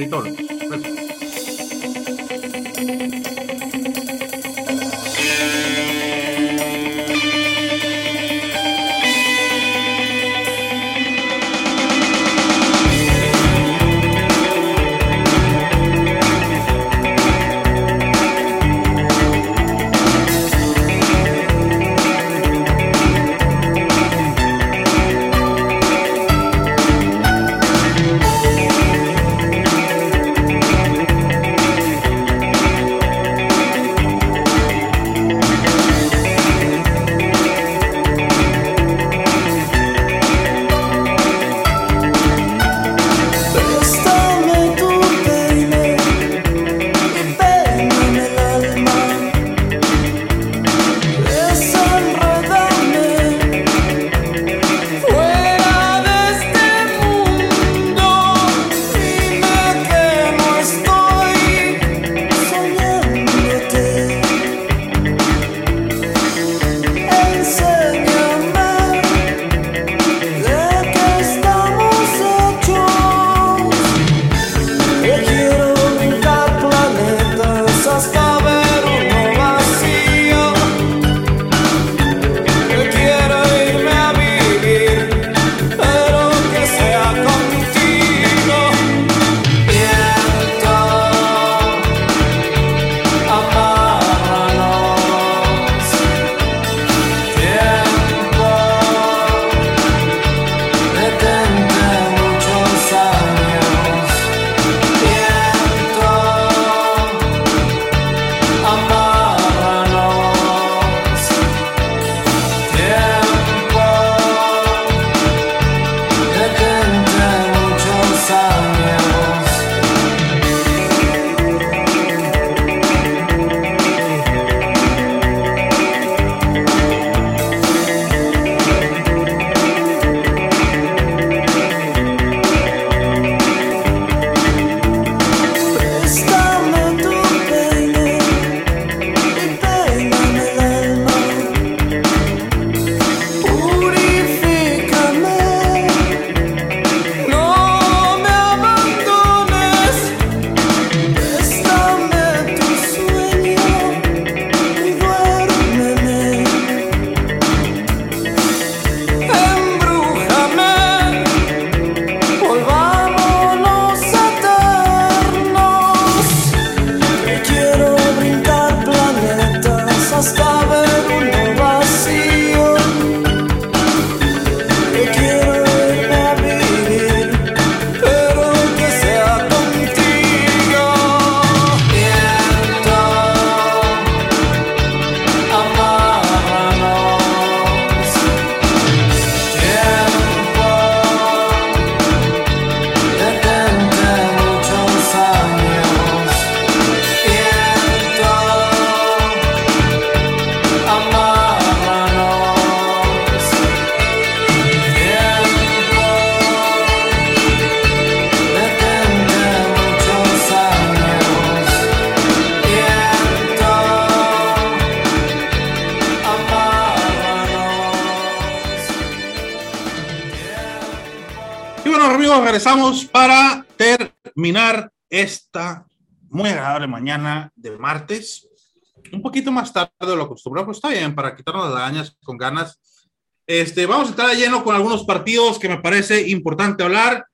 regresamos para terminar esta muy agradable mañana de martes. Un poquito más tarde de lo acostumbrado, pues está bien, para quitarnos las dañas con ganas. Este, vamos a estar lleno con algunos partidos que me parece importante hablar.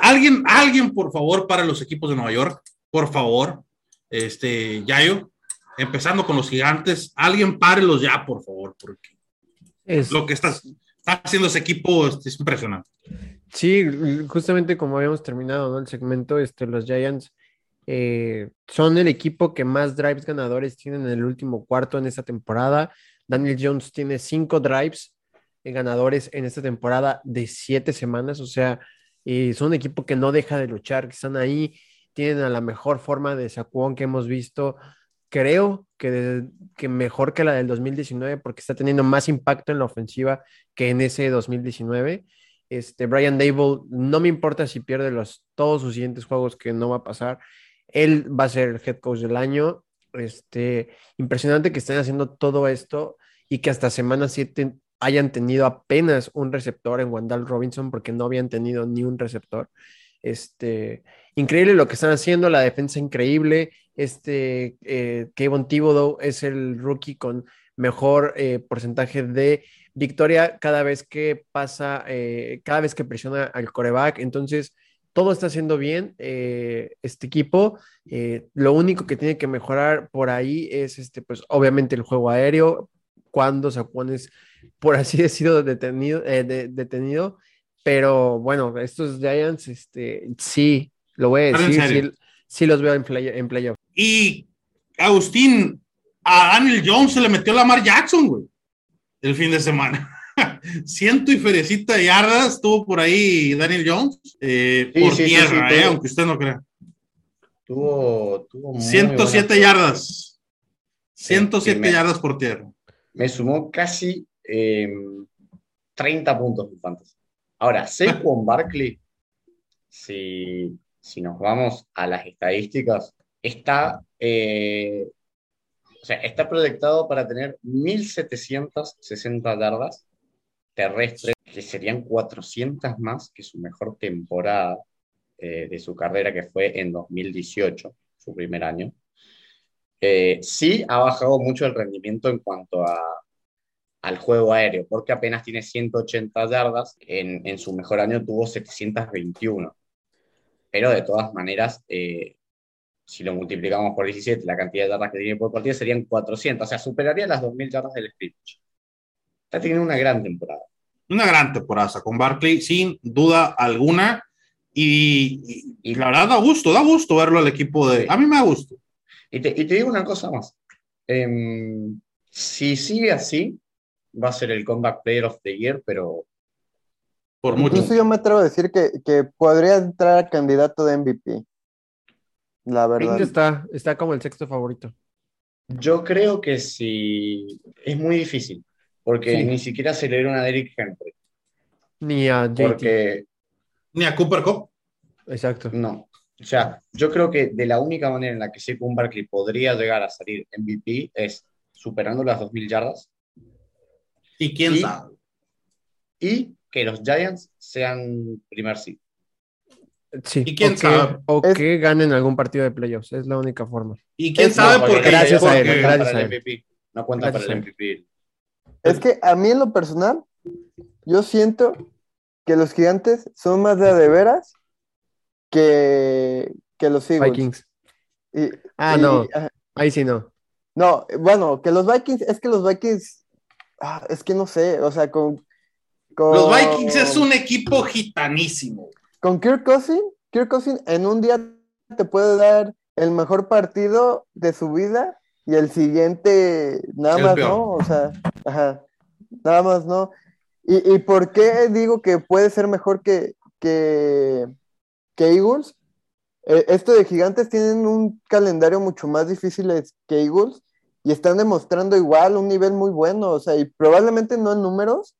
Alguien, alguien, por favor, para los equipos de Nueva York, por favor. Este, Yayo, empezando con los gigantes, alguien párelos ya, por favor, porque es... lo que está, está haciendo ese equipo es impresionante. Sí, justamente como habíamos terminado el segmento, este, los Giants eh, son el equipo que más drives ganadores tienen en el último cuarto en esta temporada. Daniel Jones tiene cinco drives ganadores en esta temporada de siete semanas, o sea, eh, son un equipo que no deja de luchar, que están ahí, tienen a la mejor forma de Saquon que hemos visto. Creo que, que mejor que la del 2019 porque está teniendo más impacto en la ofensiva que en ese 2019. Este, Brian Dable, no me importa si pierde los, todos sus siguientes juegos, que no va a pasar. Él va a ser el head coach del año. Este, impresionante que estén haciendo todo esto y que hasta semana 7 hayan tenido apenas un receptor en Wandal Robinson, porque no habían tenido ni un receptor. Este, increíble lo que están haciendo, la defensa increíble. Este, eh, Kevin Thibodeau es el rookie con mejor eh, porcentaje de victoria cada vez que pasa, eh, cada vez que presiona al coreback. Entonces, todo está haciendo bien eh, este equipo. Eh, lo único que tiene que mejorar por ahí es, este, pues, obviamente el juego aéreo, cuando Saquones, por así *laughs* decirlo, detenido, detenido. Pero bueno, estos Giants, este, sí, lo voy a decir, sí, los veo en, play, en playoff. Y Agustín, a Daniel Jones se le metió la Mar Jackson, güey el fin de semana. *laughs* Ciento y ferecita yardas tuvo por ahí Daniel Jones eh, por tierra, eh, aunque usted no crea. Tuvo, tuvo 107 yardas. 107 yardas por tierra. Me sumó casi 30 em, puntos en fantasy. Ahora, Saquon *laughs* Barkley, si, si nos vamos a las estadísticas, está eh, o sea, está proyectado para tener 1.760 yardas terrestres, que serían 400 más que su mejor temporada eh, de su carrera, que fue en 2018, su primer año. Eh, sí ha bajado mucho el rendimiento en cuanto a, al juego aéreo, porque apenas tiene 180 yardas, en, en su mejor año tuvo 721. Pero de todas maneras, eh, si lo multiplicamos por 17, la cantidad de yardas que tiene por partida serían 400, o sea, superaría las 2.000 yardas del scrimmage. Está teniendo una gran temporada. Una gran temporada con Barkley, sin duda alguna. Y, la verdad da gusto, da gusto verlo al equipo de... A mí me da gusto. Y te, digo una cosa más. Em, si sigue así, va a ser el Comeback Player of the Year, pero por mucho. Incluso yo me atrevo a decir que, que podría entrar a candidato de MVP. La verdad. Está, está como el sexto favorito. Yo creo que sí. Es muy difícil. Porque ni siquiera se le dieron a Derrick Henry. Ni a JT. Ni a Cooper Cup. Exacto. No. O sea, yo creo que de la única manera en la que Saquon Barkley podría llegar a salir MVP es superando las 2.000 yardas. ¿Y quién sabe? Y que los Giants sean primer seed. Sí, ¿Y quién o sabe? Que, o que ganen algún partido de playoffs, es la única forma. ¿Y quién sabe? porque, gracias a él, gracias a él. No cuenta para el MVP. Es que a mí en lo personal, yo siento que los gigantes son más de, de veras que, que los Eagles. Vikings. ah, no. Ahí sí no. No, bueno, que los Vikings, es que los Vikings, ah, es que no sé, o sea, con, con... Los Vikings es un equipo gitanísimo con Kirk Cousin, Kirk Cousin en un día te puede dar el mejor partido de su vida y el siguiente nada más no, o sea, ajá, nada más no. ¿Y, por qué digo que puede ser mejor que, que, Eagles? Eh, esto de gigantes tienen un calendario mucho más difícil que Eagles y están demostrando igual un nivel muy bueno, o sea, y probablemente no en números,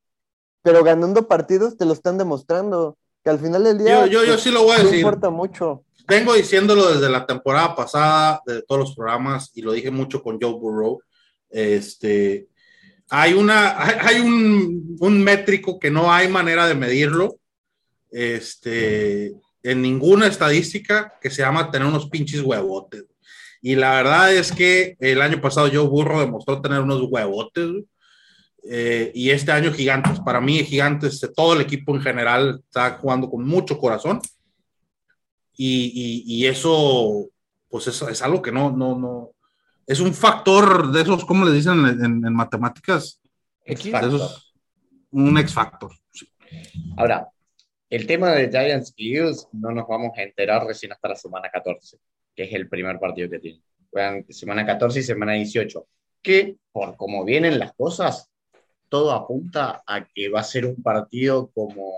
pero ganando partidos te lo están demostrando que al final del día. Yo, yo, yo pues, sí lo voy a decir. importa mucho. Vengo diciéndolo desde la temporada pasada, de todos los programas, y lo dije mucho con Joe Burrow. Este, hay una, hay, un, un, métrico que no hay manera de medirlo, este, en ninguna estadística que se llama tener unos pinches huevotes. Y la verdad es que el año pasado Joe Burro demostró tener unos huevotes. Eh, y este año Gigantes, para mí Gigantes, todo el equipo en general está jugando con mucho corazón. Y, y, eso, pues es, es, algo que no, no, no, es un factor de esos, ¿cómo le dicen en, en, matemáticas? un X factor. Ahora, el tema de Giants y Eagles no nos vamos a enterar recién hasta la semana 14, que es el primer partido que tienen. semana 14 y semana 18, que por cómo vienen las cosas, todo apunta a que va a ser un partido como,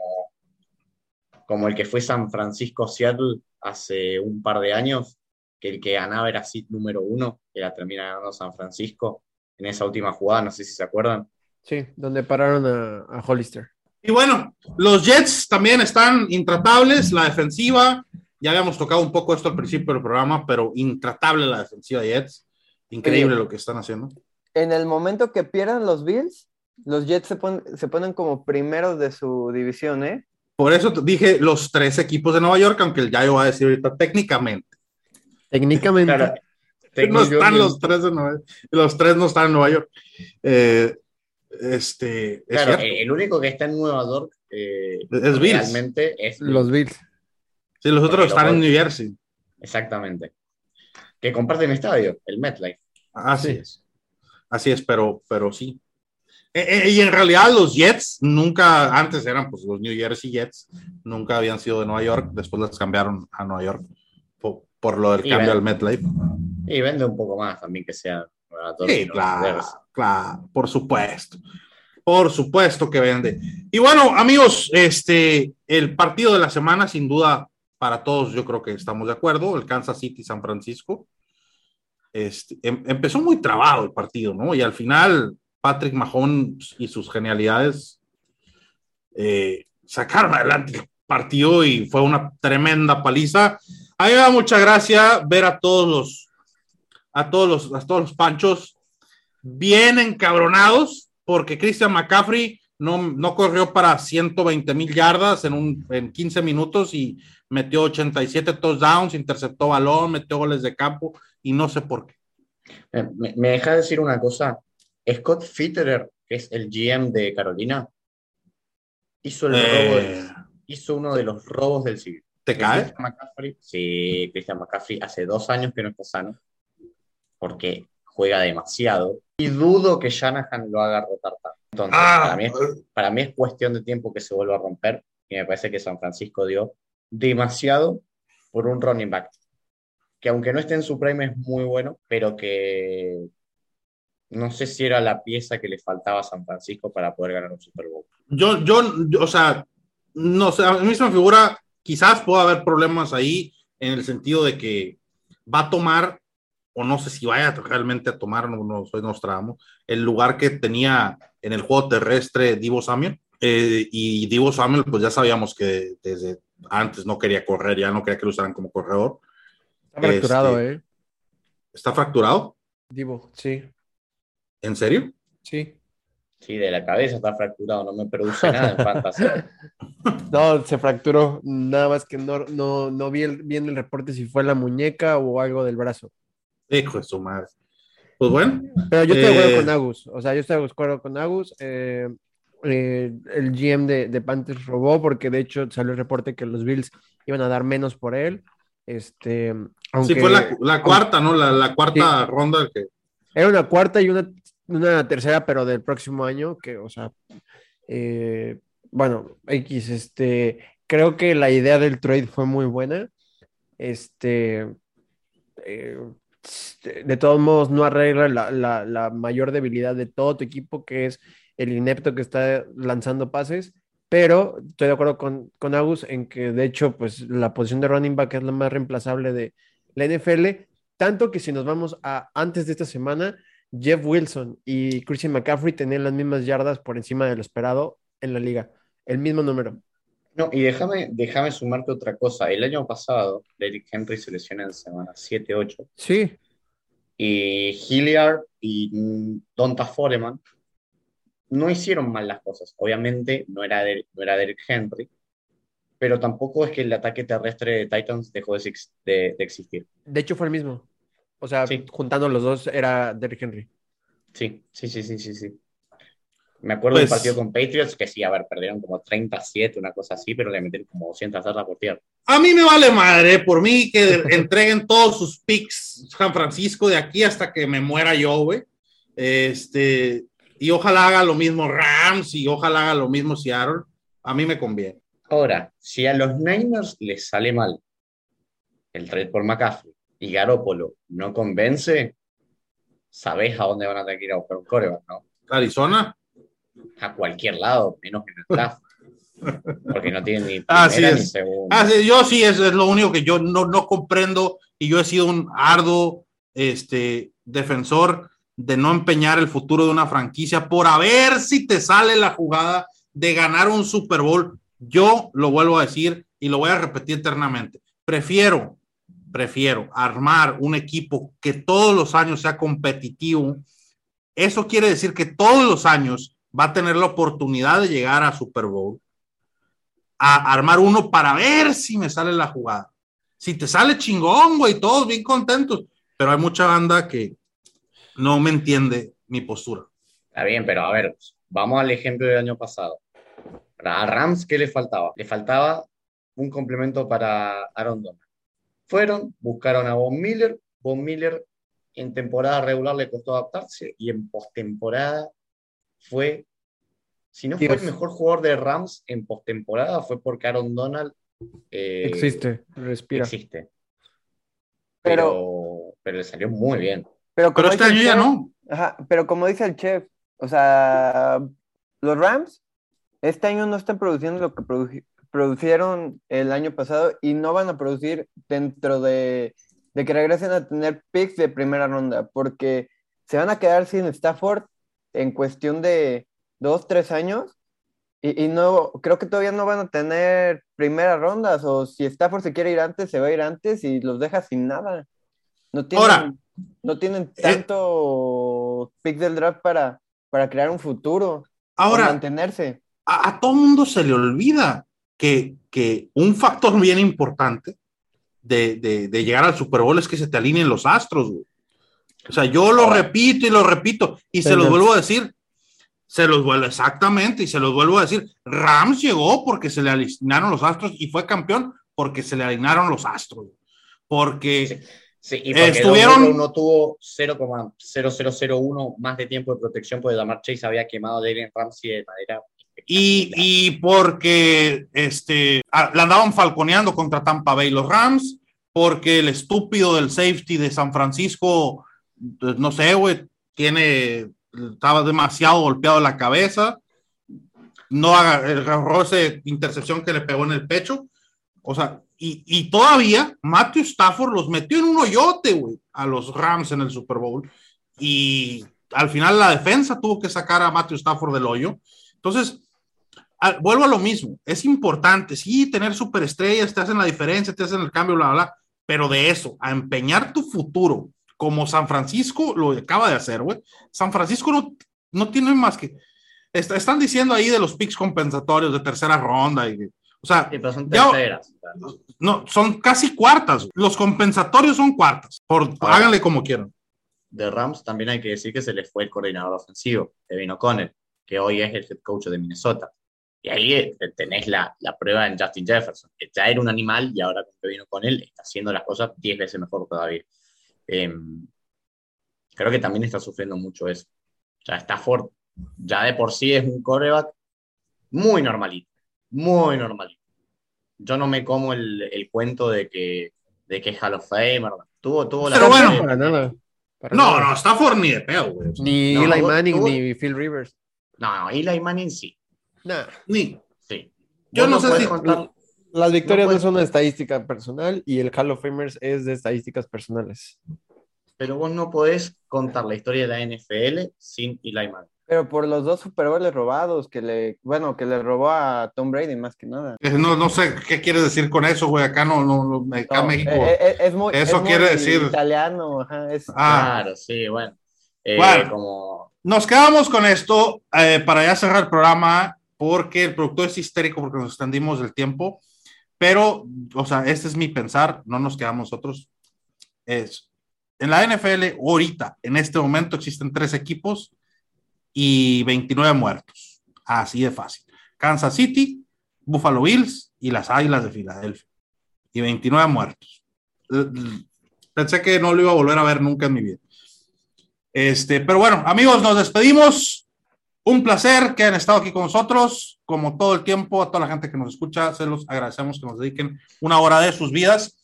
como el que fue San Francisco-Seattle hace un par de años, que el que ganaba era Sid número uno, que la termina ganando San Francisco en esa última jugada, no sé si se acuerdan. Sí, donde pararon a, Hollister. Y bueno, los Jets también están intratables, la defensiva, ya habíamos tocado un poco esto al principio del programa, pero intratable la defensiva de Jets. Increíble lo que están haciendo. En el momento que pierdan los Bills, los Jets se, se ponen como primeros de su división, ¿eh? Por eso dije los tres equipos de Nueva York, aunque el Yayo va a decir ahorita técnicamente. Técnicamente. *laughs* no están los tres en Nueva York. Los tres no están en Nueva York. Eh, este, claro, el único que está en Nueva York eh, es Bills. Realmente es los Bills. Sí, los otros están en New Jersey. Exactamente. Que comparten estadio, el MetLife. Así es. Así es, pero, pero sí. Eh, eh, y en realidad los Jets nunca, antes eran pues los New Jersey Jets, nunca habían sido de Nueva York, después las cambiaron a Nueva York por, lo del cambio al MetLife. Y vende un poco más también que sea Sí, claro, claro, por supuesto. Por supuesto que vende. Y bueno, amigos, este, el partido de la semana, sin duda, para todos, yo creo que estamos de acuerdo, el Kansas City San Francisco. Este, em, empezó muy trabado el partido, ¿no? Y al final, Patrick Mahomes y sus genialidades eh, sacaron adelante el partido y fue una tremenda paliza. A mí me da mucha gracia ver a todos los a todos los, a todos los panchos bien encabronados porque Christian McCaffrey no, no corrió para 120 mil yardas en, un, en 15 minutos y metió 87 touchdowns, interceptó balón, metió goles de campo y no sé por qué. Me, me deja decir una cosa. Scott Fitterer, que es el GM de Carolina, hizo, el eh. hizo uno de los robos del siglo. ¿Te cae? sí, Christian McCaffrey hace dos años que no está sano porque juega demasiado y dudo que Shanahan lo haga rotar tanto. Entonces, ah. para, mí es, cuestión de tiempo que se vuelva a romper y me parece que San Francisco dio demasiado por un running back que aunque no esté en su prime es muy bueno, pero que no sé si era la pieza que le faltaba a San Francisco para poder ganar un Super Bowl. Yo, yo, o sea, no sé, a mí se me figura, quizás pueda haber problemas ahí en el sentido de que va a tomar o no sé si vaya realmente a tomar, no, no soy Nostramo, el lugar que tenía en el juego terrestre Divo Samuel. Eh, y Divo Samuel, pues ya sabíamos que desde antes no quería correr, ya no quería que lo usaran como corredor. Está fracturado, este, ¿eh? ¿Está fracturado? Divo, sí. ¿En serio? Sí. Sí, de la cabeza está fracturado, no me produce nada en fantasía. *laughs* No, se fracturó, nada más que no, no, no vi el, bien el reporte si fue la muñeca o algo del brazo. Hijo de su madre. Pues bueno. Pero yo estoy de acuerdo con eh, Agus. O sea, yo estoy de acuerdo con Agus. Eh, eh, el GM de, de, Panthers robó porque de hecho salió el reporte que los Bills iban a dar menos por él. Este, sí, fue la, cuarta, ¿no? La, cuarta ronda que... Era una cuarta y una, una, tercera, pero del próximo año, que, o sea, bueno, X, este, creo que la idea del trade fue muy buena. Este, de todos modos no arregla la, mayor debilidad de todo tu equipo, que es el inepto que está lanzando pases, pero estoy de acuerdo con, con Agus en que de hecho pues la posición de running back es la más reemplazable de la NFL, tanto que si nos vamos a antes de esta semana, Jeff Wilson y Christian McCaffrey tenían las mismas yardas por encima de lo esperado en la liga, el mismo número. No, y déjame, déjame sumarte otra cosa. El año pasado, Derrick Henry se lesionó en semana 7-8. Sí. Y Hilliard y Donta Foreman no hicieron mal las cosas. Obviamente no era, no era Derrick Henry, pero tampoco es que el ataque terrestre de Titans dejó de, de- de existir. De hecho, fue el mismo. O sea, Sí. juntando los dos era Derrick Henry. Sí, sí, sí, sí, sí, sí. Me acuerdo del Pues- partido con Patriots, que sí, a ver, perdieron como 37, una cosa así, pero le metieron como 200 yardas por tierra. A mí me vale madre, por mí que *laughs* entreguen todos sus picks San Francisco de aquí hasta que me muera yo, güey. Este, y ojalá haga lo mismo Rams y ojalá haga lo mismo Seattle. A mí me conviene. Ahora, si a los Niners les sale mal el trade por McCaffrey y Garoppolo no convence, sabés a dónde van a tener que ir a buscar un coreback, ¿no? Arizona. A cualquier lado, menos en el *laughs* draft. Porque no tienen ni Así ni es. segunda. Yo sí, eso es lo único que yo no, no comprendo y yo he sido un arduo este, defensor de no empeñar el futuro de una franquicia por a ver si te sale la jugada de ganar un Super Bowl. Yo lo vuelvo a decir y lo voy a repetir eternamente. Prefiero, prefiero armar un equipo que todos los años sea competitivo. Eso quiere decir que todos los años va a tener la oportunidad de llegar a Super Bowl a armar uno para ver si me sale la jugada. Si te sale chingón, güey, todos bien contentos, pero hay mucha banda que no me entiende mi postura. Está bien, pero a ver, vamos al ejemplo del año pasado. A Rams, ¿qué le faltaba? Le faltaba un complemento para Aaron Donald. Fueron, buscaron a Von Miller. Von Miller en temporada regular le costó adaptarse y en postemporada fue, si no fue el mejor jugador de Rams en postemporada, fue porque Aaron Donald eh, Existe, respira. existe. Pero- Pero, pero le salió muy bien. Pero, Pero este ya chef- no. Ajá, pero como dice el chef, o sea, los Rams este año no están produciendo lo que produ- producieron el año pasado y no van a producir dentro de, de que regresen a tener picks de primera ronda, porque se van a quedar sin Stafford en cuestión de dos, tres años y, y no, creo que todavía no van a tener primeras rondas o si Stafford se quiere ir antes, se va a ir antes y los deja sin nada. No tienen, Ahora, no tienen eh, tanto pick del draft para, para crear un futuro, Ahora, mantenerse. a, a todo mundo se le olvida que, que un factor bien importante de, de- de llegar al Super Bowl es que se te alineen los astros, güey. O sea, yo lo repito y lo repito y se los vuelvo a decir. Se los vuelvo exactamente y se los vuelvo a decir. Rams llegó porque se le alinearon los astros y fue campeón porque se le alinearon los astros. Porque Sí. Sí, y porque Estuvieron- Burrow no tuvo 0,0001 más de tiempo de protección porque Damar Chase había quemado a Jalen Ramsey de manera Y, y porque este, la andaban falconeando contra Tampa Bay los Rams, porque el estúpido del safety de San Francisco, pues, no sé, güey, tiene, estaba demasiado golpeado en la cabeza, no aga- agarró esa intercepción que le pegó en el pecho, o sea, y, y todavía Matthew Stafford los metió en un hoyote, güey, a los Rams en el Super Bowl, y al final la defensa tuvo que sacar a Matthew Stafford del hoyo. Entonces, a- vuelvo a lo mismo, es importante, sí, tener superestrellas te hacen la diferencia, te hacen el cambio, bla, bla, bla, pero de eso, a empeñar tu futuro, como San Francisco lo acaba de hacer, güey. San Francisco no, no tiene más que, est- están diciendo ahí de los picks compensatorios de tercera ronda, y, o sea, Sí, pero son Ya- terceras. no, son casi cuartas, los compensatorios son cuartas, por, Ahora. háganle como quieran. De Rams también hay que decir que se les fue el coordinador ofensivo, Devin O'Connell, que hoy es el head coach de Minnesota. Y ahí eh, tenés la, la prueba en Justin Jefferson, que ya era un animal y ahora con Devin O'Connell está haciendo las cosas 10 veces mejor todavía. Em, creo que también está sufriendo mucho eso. O sea, Stafford ya de por sí es un coreback muy normalito, muy normalito. Yo no me como el, el cuento de que, de que es Hall of Famer. Tuvo, tuvo la Pero suerte bueno. de- Para nada. para No, nada. no, Stafford ni de pedo, güey. O sea, Ni No, Eli Manning tuvo- ni Phil Rivers. No, no, Eli Manning sí. Nah. ni. sí. Yo no sé si- contar- Las victorias no, puedes- son una estadística personal y el Hall of Famers es de estadísticas personales. pero vos no podés contar la historia de la NFL sin Eli Manning. Pero por los dos Super Bowls robados que le, bueno, que le robó a Tom Brady más que nada. No, no sé qué quieres decir con eso, güey. Acá no, no, no, acá No, México. eh, eh, es muy, Eso es muy quiere decir- italiano, ajá, es- Ah. Claro, sí, bueno. Eh, Bueno. Como, Nos quedamos con esto eh, para ya cerrar el programa, porque el productor es histérico porque nos extendimos el tiempo. pero, o sea, este es mi pensar, no nos quedamos nosotros. Es, en la NFL, ahorita, en este momento, existen tres equipos y 29 muertos. Así de fácil. Kansas City, Buffalo Bills y las Águilas de Filadelfia. Y 29 muertos. Pensé que no lo iba a volver a ver nunca en mi vida. Este, pero bueno, amigos, nos despedimos. Un placer que han estado aquí con nosotros, como todo el tiempo, a toda la gente que nos escucha, se los agradecemos que nos dediquen una hora de sus vidas.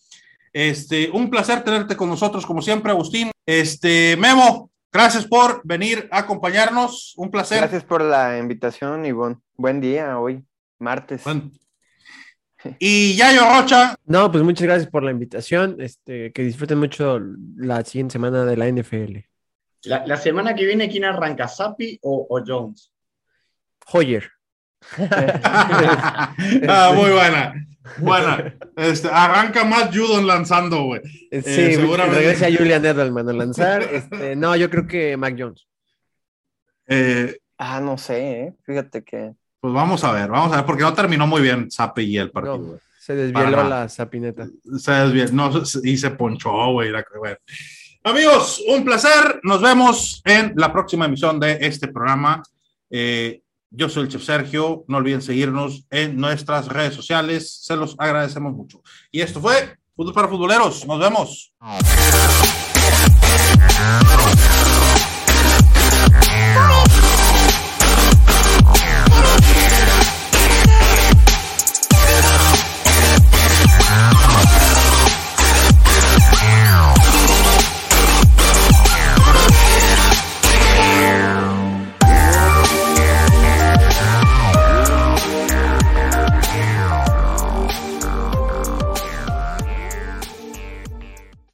Este, un placer tenerte con nosotros, como siempre, Agustín. Este, Memo, gracias por venir a acompañarnos. Un placer. Gracias por la invitación y buen, día hoy, martes. Y Yayo Rocha. No, pues muchas gracias por la invitación. Este, que disfruten mucho la siguiente semana de la NFL. La, semana que viene, ¿quién arranca? ¿Sapi o, Jones? Hoyer. *laughs* ah, muy buena. Buena. Este, arranca más Judon lanzando, güey. Sí, eh, seguramente. regresa a Julian Edelman a lanzar. Este, no, yo creo que Mac Jones. Eh, ah, no sé, ¿eh? fíjate que. Pues vamos a ver, vamos a ver, porque no terminó muy bien Sapi y el partido. se desvió la sapineta. Se desvió, no, y se ponchó, güey. Amigos, un placer. Nos vemos en la próxima emisión de este programa. Eh, yo soy el Chef Sergio. No olviden seguirnos en nuestras redes sociales. Se los agradecemos mucho. Y esto fue Fútbol para Futboleros. Nos vemos.